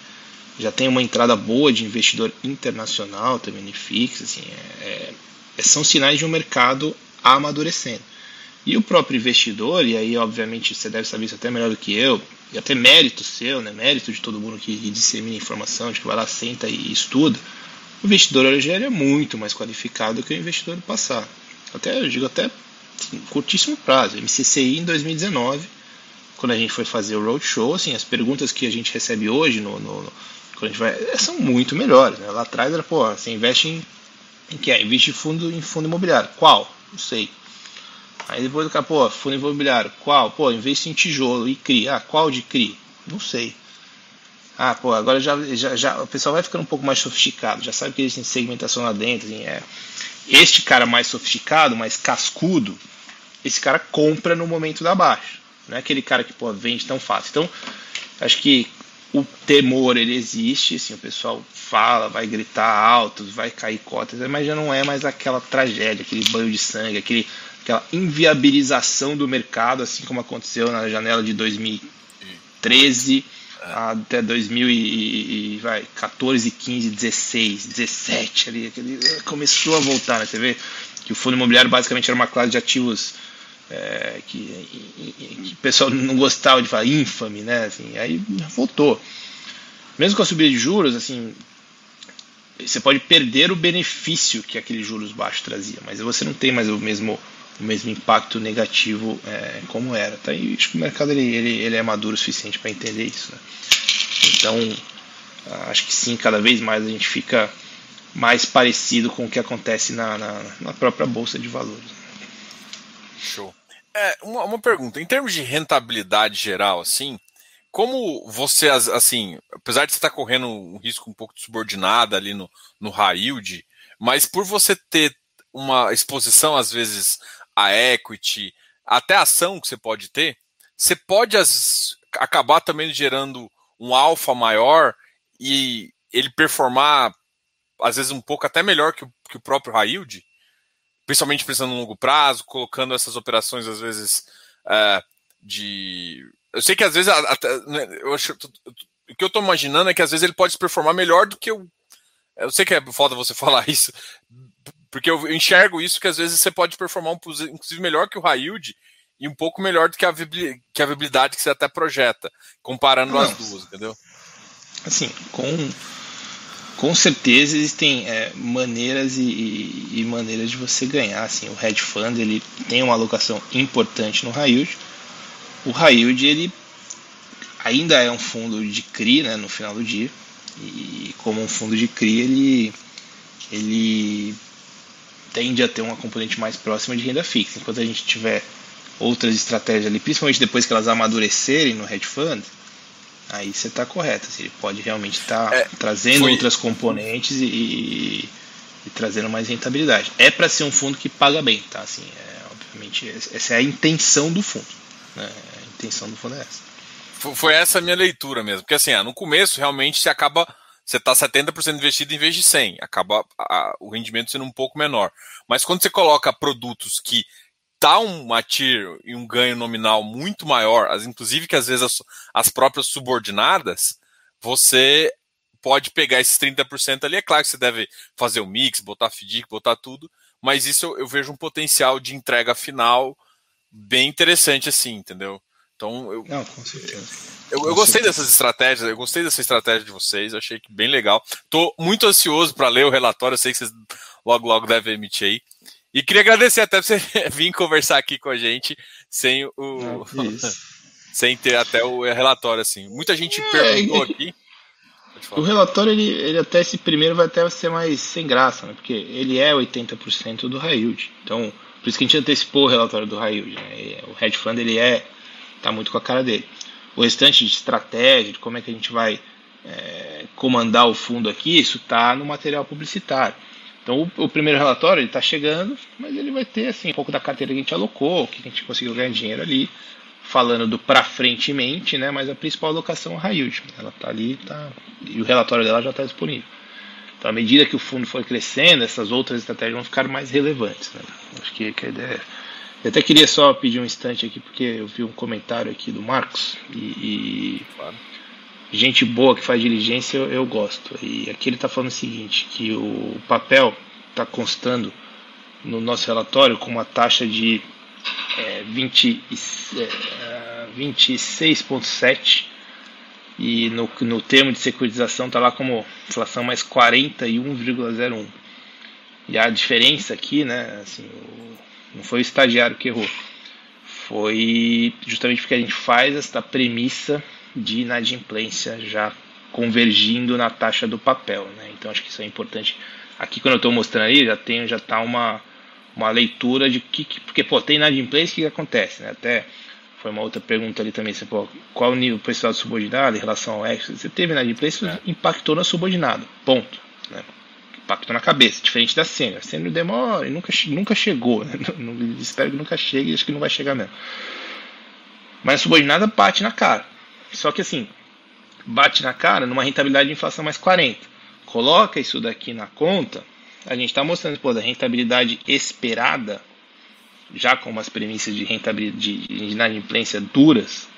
B: Já tem uma entrada boa de investidor internacional também em assim, é, é, são sinais de um mercado amadurecendo. E o próprio investidor, e aí obviamente você deve saber isso até melhor do que eu, e até mérito seu, né, mérito de todo mundo que, que dissemina informação, de que vai lá, senta e estuda, o investidor hoje é muito mais qualificado que o investidor do passado. Até, eu digo até assim, curtíssimo prazo. MCCI em 2019, quando a gente foi fazer o roadshow, assim, as perguntas que a gente recebe hoje no, no, no quando a gente vai, são muito melhores. Né? Lá atrás era, pô, você investe em, em que é? Investe em fundo, em fundo imobiliário. Qual? Não sei. Aí depois do cara, pô, fundo imobiliário, qual? Pô, investe em tijolo e CRI. Ah, qual de CRI? Não sei. Ah, pô, agora já, já, já o pessoal vai ficando um pouco mais sofisticado, já sabe que existe segmentação lá dentro. Assim, é. Este cara mais sofisticado, mais cascudo, esse cara compra no momento da baixa. Não é aquele cara que pô, vende tão fácil. Então, acho que o temor ele existe, assim, o pessoal fala, vai gritar alto, vai cair cotas, mas já não é mais aquela tragédia, aquele banho de sangue, aquele, aquela inviabilização do mercado, assim como aconteceu na janela de 2013, até 2014, 15, 16, 17 ali, aquele, começou a voltar, né? Você vê que o fundo imobiliário basicamente era uma classe de ativos é, que, que, o pessoal não gostava de falar infame, né? Assim, aí voltou. Mesmo com a subida de juros, assim, você pode perder o benefício que aqueles juros baixos trazia, mas você não tem mais o mesmo o mesmo impacto negativo é, como era. Tá? E acho que o mercado ele, ele, ele é maduro o suficiente para entender isso. Né? Então, acho que sim, cada vez mais a gente fica mais parecido com o que acontece na, na, na própria bolsa de valores.
A: Show. É, uma, uma pergunta, em termos de rentabilidade geral, assim, como você, assim, apesar de você estar tá correndo um risco um pouco de subordinada ali no, no high yield, mas por você ter uma exposição, às vezes, a equity, até a ação que você pode ter, você pode as, acabar também gerando um alfa maior e ele performar, às vezes, um pouco até melhor que o, que o próprio high yield, principalmente pensando no longo prazo, colocando essas operações, às vezes, é, de. Eu sei que às vezes. Até, né, eu acho, o que eu estou imaginando é que às vezes ele pode se performar melhor do que o. Eu sei que é foda você falar isso, porque eu enxergo isso que às vezes você pode performar um, inclusive melhor que o high yield e um pouco melhor do que a, que a viabilidade que você até projeta, comparando Não. as duas, entendeu?
B: Assim, com, com certeza existem é, maneiras e, e, e, maneiras de você ganhar. Assim, o hedge fund ele tem uma alocação importante no high yield. O high yield ele ainda é um fundo de CRI né, no final do dia. E como um fundo de CRI, ele, ele tende a ter uma componente mais próxima de renda fixa. Enquanto a gente tiver outras estratégias ali, principalmente depois que elas amadurecerem no hedge fund, aí você está correto. Assim, ele pode realmente estar tá é, trazendo foi... outras componentes e, e, trazendo mais rentabilidade. É para ser um fundo que paga bem, tá? Assim, é, obviamente, essa é a intenção do fundo. Né? A intenção do fundo é essa.
A: Foi essa a minha leitura mesmo. Porque assim, ah, no começo realmente você acaba você está 70% investido em vez de 100, acaba a, o rendimento sendo um pouco menor. Mas quando você coloca produtos que dá um atir e um ganho nominal muito maior, as, inclusive que às vezes as, as próprias subordinadas, você pode pegar esses 30% ali. É claro que você deve fazer o mix, botar FDIC, botar tudo, mas isso eu, eu vejo um potencial de entrega final bem interessante assim, entendeu? Então eu.
B: Não, com certeza.
A: Eu, eu gostei dessas estratégias, eu gostei dessa estratégia de vocês, achei que bem legal. Tô muito ansioso para ler o relatório, eu sei que vocês logo logo devem emitir aí. E queria agradecer até você vir conversar aqui com a gente sem o sem ter até o relatório assim. Muita gente é, perguntou aqui.
B: O relatório ele, ele até esse primeiro vai até ser mais sem graça, né? Porque ele é 80% do high yield. Então, por isso que a gente antecipou o relatório do high yield, né? O hedge fund ele é tá muito com a cara dele. O restante de estratégia, de como é que a gente vai é, comandar o fundo aqui, isso está no material publicitário. Então o, o primeiro relatório está chegando, mas ele vai ter assim um pouco da carteira que a gente alocou, o que a gente conseguiu ganhar dinheiro ali, falando do para frentemente, né? Mas a principal alocação é a yield. Ela está ali, tá, e o relatório dela já está disponível. Então, à medida que o fundo for crescendo, essas outras estratégias vão ficar mais relevantes. Né? Acho que, que a ideia é eu até queria só pedir um instante aqui, porque eu vi um comentário aqui do Marcos e, e gente boa que faz diligência eu, eu, gosto. E aqui ele está falando o seguinte, que o papel está constando no nosso relatório com uma taxa de é, 20, é, 26,7 e no, no termo de securitização está lá como inflação mais 41,01. E a diferença aqui, né, assim, o, não foi o estagiário que errou. Foi justamente porque a gente faz esta premissa de inadimplência já convergindo na taxa do papel. Né? Então acho que isso é importante. Aqui quando eu estou mostrando aí, já tenho já tá uma, uma leitura de que, que porque pô, tem inadimplência, o que, que acontece? Né? Até foi uma outra pergunta ali também, você, pô, qual o nível pessoal de subordinado em relação ao extra? Você teve inadimplência, é. impactou na subordinado. Ponto. Né? Impacto na cabeça, diferente da sênior. A sênior demora e nunca, nunca chegou. Né? Não, não, espero que nunca chegue acho que não vai chegar mesmo. Mas a subordinada bate na cara. Só que assim, bate na cara numa rentabilidade de inflação mais 40. Coloca isso daqui na conta, a gente está mostrando pô, da rentabilidade esperada, já com umas premissas de rentabilidade de inadimplência duras,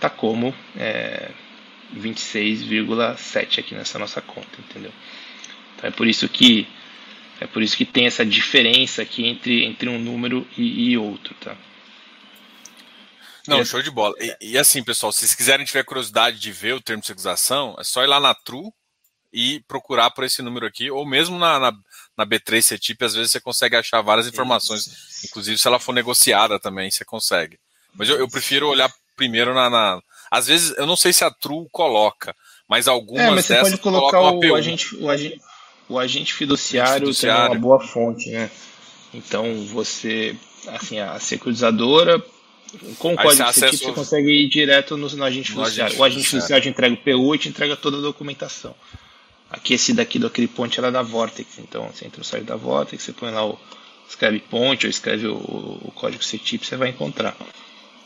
B: tá como é, 26,7 aqui nessa nossa conta, entendeu? Então é por isso que é por isso que tem essa diferença aqui entre, entre um número e, e outro, tá?
A: Não, show de bola. E, e, assim, pessoal, se vocês quiserem tiver curiosidade de ver o termo de securização, é só ir lá na True e procurar por esse número aqui, ou mesmo na, na, na B3 CETIP, às vezes você consegue achar várias informações, inclusive se ela for negociada também, você consegue. Mas eu, eu prefiro olhar primeiro na, na, Às vezes, eu não sei se a True coloca, mas algumas é, mas você
B: pode colocar o agente, o agente, o agente fiduciário, tem uma boa fonte, né? Então você, assim, a securizadora com o código CTIP você consegue ir direto no, no agente fiduciário. O agente fiduciário te entrega o PU e te entrega toda a documentação. Aqui, esse daqui do aquele ponte era da Vortex. Então você entra no site da Vortex, você põe lá o. escreve ponte ou escreve o, o código CTIP, você vai encontrar.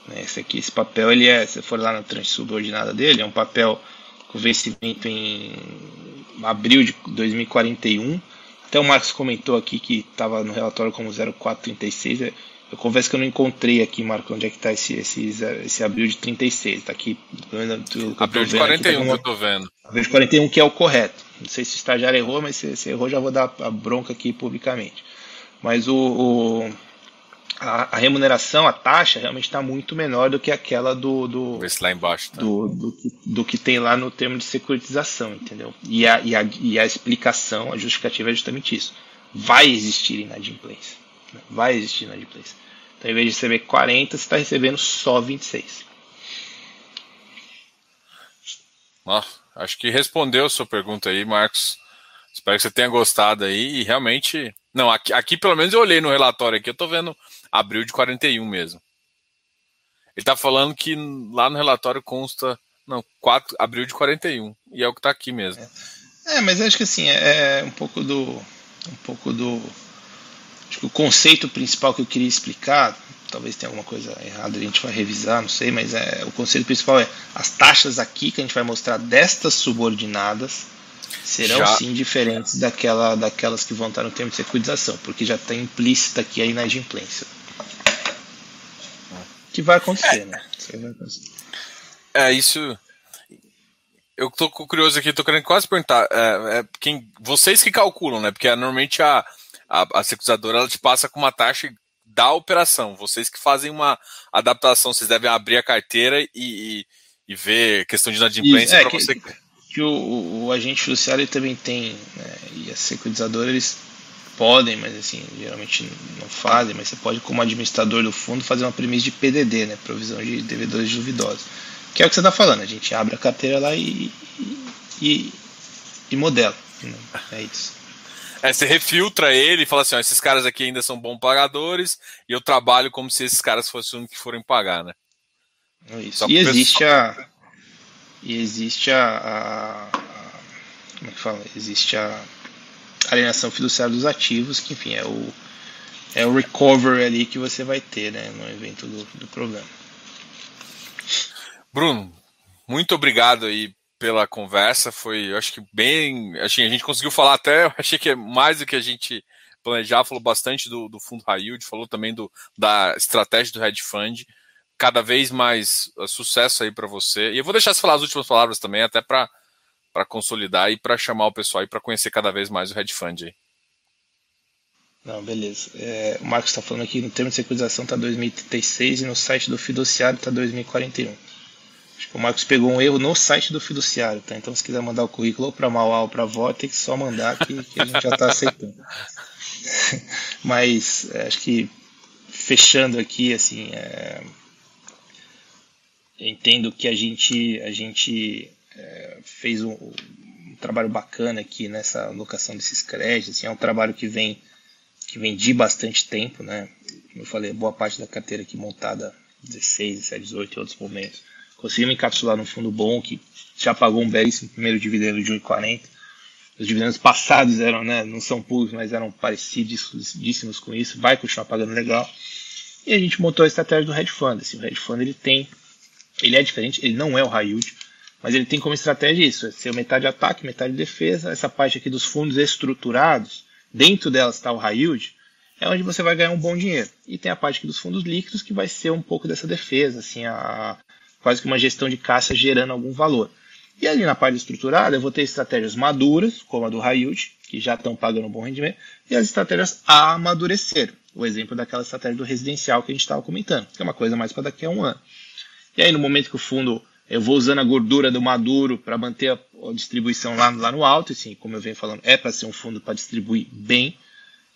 B: Né, esse aqui, esse papel, ele é, se for lá na tranche subordinada dele, é um papel com vencimento em abril de 2041. Até o Marcos comentou aqui que estava no relatório como 0436. Eu confesso que eu não encontrei aqui, Marco, onde é que está esse, esse, esse abril de 36. Está aqui.
A: Abril de 41 aqui, tá que eu estou vendo.
B: Abril de 41 que é o correto. Não sei se o estagiário errou, mas se, se errou já vou dar a bronca aqui publicamente. Mas o, o a, a, remuneração, a taxa, realmente está muito menor do que aquela do. do
A: Vê se lá embaixo.
B: Tá. Do, do, do, que tem lá no termo de securitização, entendeu? E a, e, a, e a explicação, a justificativa é justamente isso. Vai existir inadimplência. Vai existir inadimplência. Então, em vez de receber 40, você está recebendo só 26.
A: Nossa, acho que respondeu a sua pergunta aí, Marcos. Espero que você tenha gostado aí. E realmente. Não, aqui, aqui pelo menos eu olhei no relatório aqui, eu estou vendo abril de 41 mesmo. Ele está falando que lá no relatório consta. Não, 4, abril de 41. E é o que está aqui mesmo.
B: É. é, mas acho que assim, é, é um pouco do. Um pouco do Acho que o conceito principal que eu queria explicar, talvez tenha alguma coisa errada, a gente vai revisar, não sei, mas é, o conceito principal é as taxas aqui que a gente vai mostrar destas subordinadas serão já. sim diferentes daquela, daquelas que vão estar no termo de securitização, porque já está implícita aqui a inadimplência. Que vai acontecer, é. né?
A: É, isso. Eu tô curioso aqui, tô querendo quase perguntar. É, é, quem, vocês que calculam, né? Porque normalmente a, a, a securizadora ela te passa com uma taxa da operação. Vocês que fazem uma adaptação, vocês devem abrir a carteira e, e, e ver questão de inadimplência é, para você.
B: Que o, o, agente fiduciário também tem, né, e a securizadora eles podem, mas assim, geralmente não fazem, mas você pode, como administrador do fundo, fazer uma premissa de PDD, né, provisão de devedores duvidosos. Que é o que você está falando, a gente abre a carteira lá e, e, e modela. Né? É isso.
A: É, você refiltra ele e fala assim: ó, esses caras aqui ainda são bons pagadores e eu trabalho como se esses caras fossem os que forem pagar, né?
B: É isso. E existe a. E existe a, a, a, Como é que fala? Existe a alienação fiduciária dos ativos, que enfim é o. É o recovery ali que você vai ter, né? No evento do, do problema.
A: Bruno, muito obrigado aí pela conversa. Foi, acho que bem. Assim, a gente conseguiu falar até, achei que é mais do que a gente planejava, falou bastante do, do fundo high yield, falou também do, da estratégia do hedge fund. Cada vez mais uh, sucesso aí para você. E eu vou deixar você falar as últimas palavras também, até para consolidar e para chamar o pessoal aí para conhecer cada vez mais o hedge fund aí.
B: Não, beleza. É, o Marcos está falando aqui no termo de securitização está 2036 e no site do fiduciário está 2041. Acho que o Marcos pegou um erro no site do fiduciário, tá? Então se quiser mandar o currículo para Mauá ou para Vó, tem que só mandar que, que a gente já está aceitando. Mas é, acho que fechando aqui, assim, é, entendo que a gente, a gente fez um, um, trabalho bacana aqui nessa alocação desses créditos. Assim, é um trabalho que vem, que vem de bastante tempo, né? Como eu falei, boa parte da carteira aqui montada 16, 17, 18 e outros momentos conseguimos encapsular num fundo bom que já pagou um belíssimo primeiro dividendo de 1,40. Os dividendos passados eram, né, não são puros, mas eram parecidíssimos com isso, vai continuar pagando legal. E a gente montou a estratégia do hedge fund. Assim, o hedge fund ele tem, ele é diferente, ele não é o high yield, mas ele tem como estratégia isso, é ser metade ataque, metade defesa. Essa parte aqui dos fundos estruturados, dentro delas está o high yield, é onde você vai ganhar um bom dinheiro. E tem a parte aqui dos fundos líquidos que vai ser um pouco dessa defesa, assim, a, quase que uma gestão de caixa gerando algum valor. E ali na parte estruturada, eu vou ter estratégias maduras, como a do Hayut, que já estão pagando um bom rendimento, e as estratégias a amadurecer. O exemplo daquela estratégia do residencial que a gente estava comentando, que é uma coisa mais para daqui a um ano. E aí, no momento que o fundo, eu vou usando a gordura do maduro para manter a, a, distribuição lá, lá no alto, assim, como eu venho falando, é para ser um fundo para distribuir bem.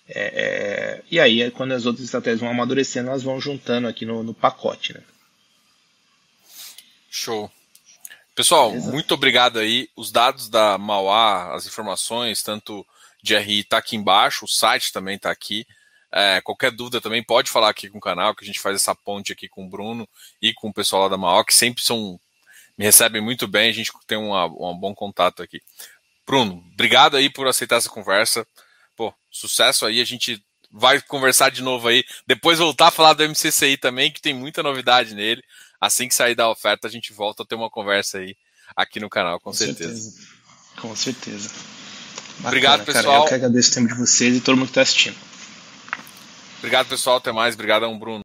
B: É, é, e aí, quando as outras estratégias vão amadurecendo, elas vão juntando aqui no, no pacote. Né?
A: Show. Pessoal, Beleza. muito obrigado aí. Os dados da Mauá, as informações, tanto de RI, está aqui embaixo, o site também está aqui. É, qualquer dúvida também pode falar aqui com o canal, que a gente faz essa ponte aqui com o Bruno e com o pessoal lá da Mauá, que sempre são me recebem muito bem, a gente tem uma, um bom contato aqui. Bruno, obrigado aí por aceitar essa conversa. Pô, sucesso aí, a gente vai conversar de novo aí, depois voltar a falar do MCCI também, que tem muita novidade nele assim que sair da oferta, a gente volta a ter uma conversa aí aqui no canal, com, com certeza. certeza.
B: Com certeza.
A: Bacana, Obrigado, pessoal. Cara, eu
B: que agradeço o tempo de vocês e todo mundo que está assistindo.
A: Obrigado, pessoal. Até mais. Obrigado, Bruno.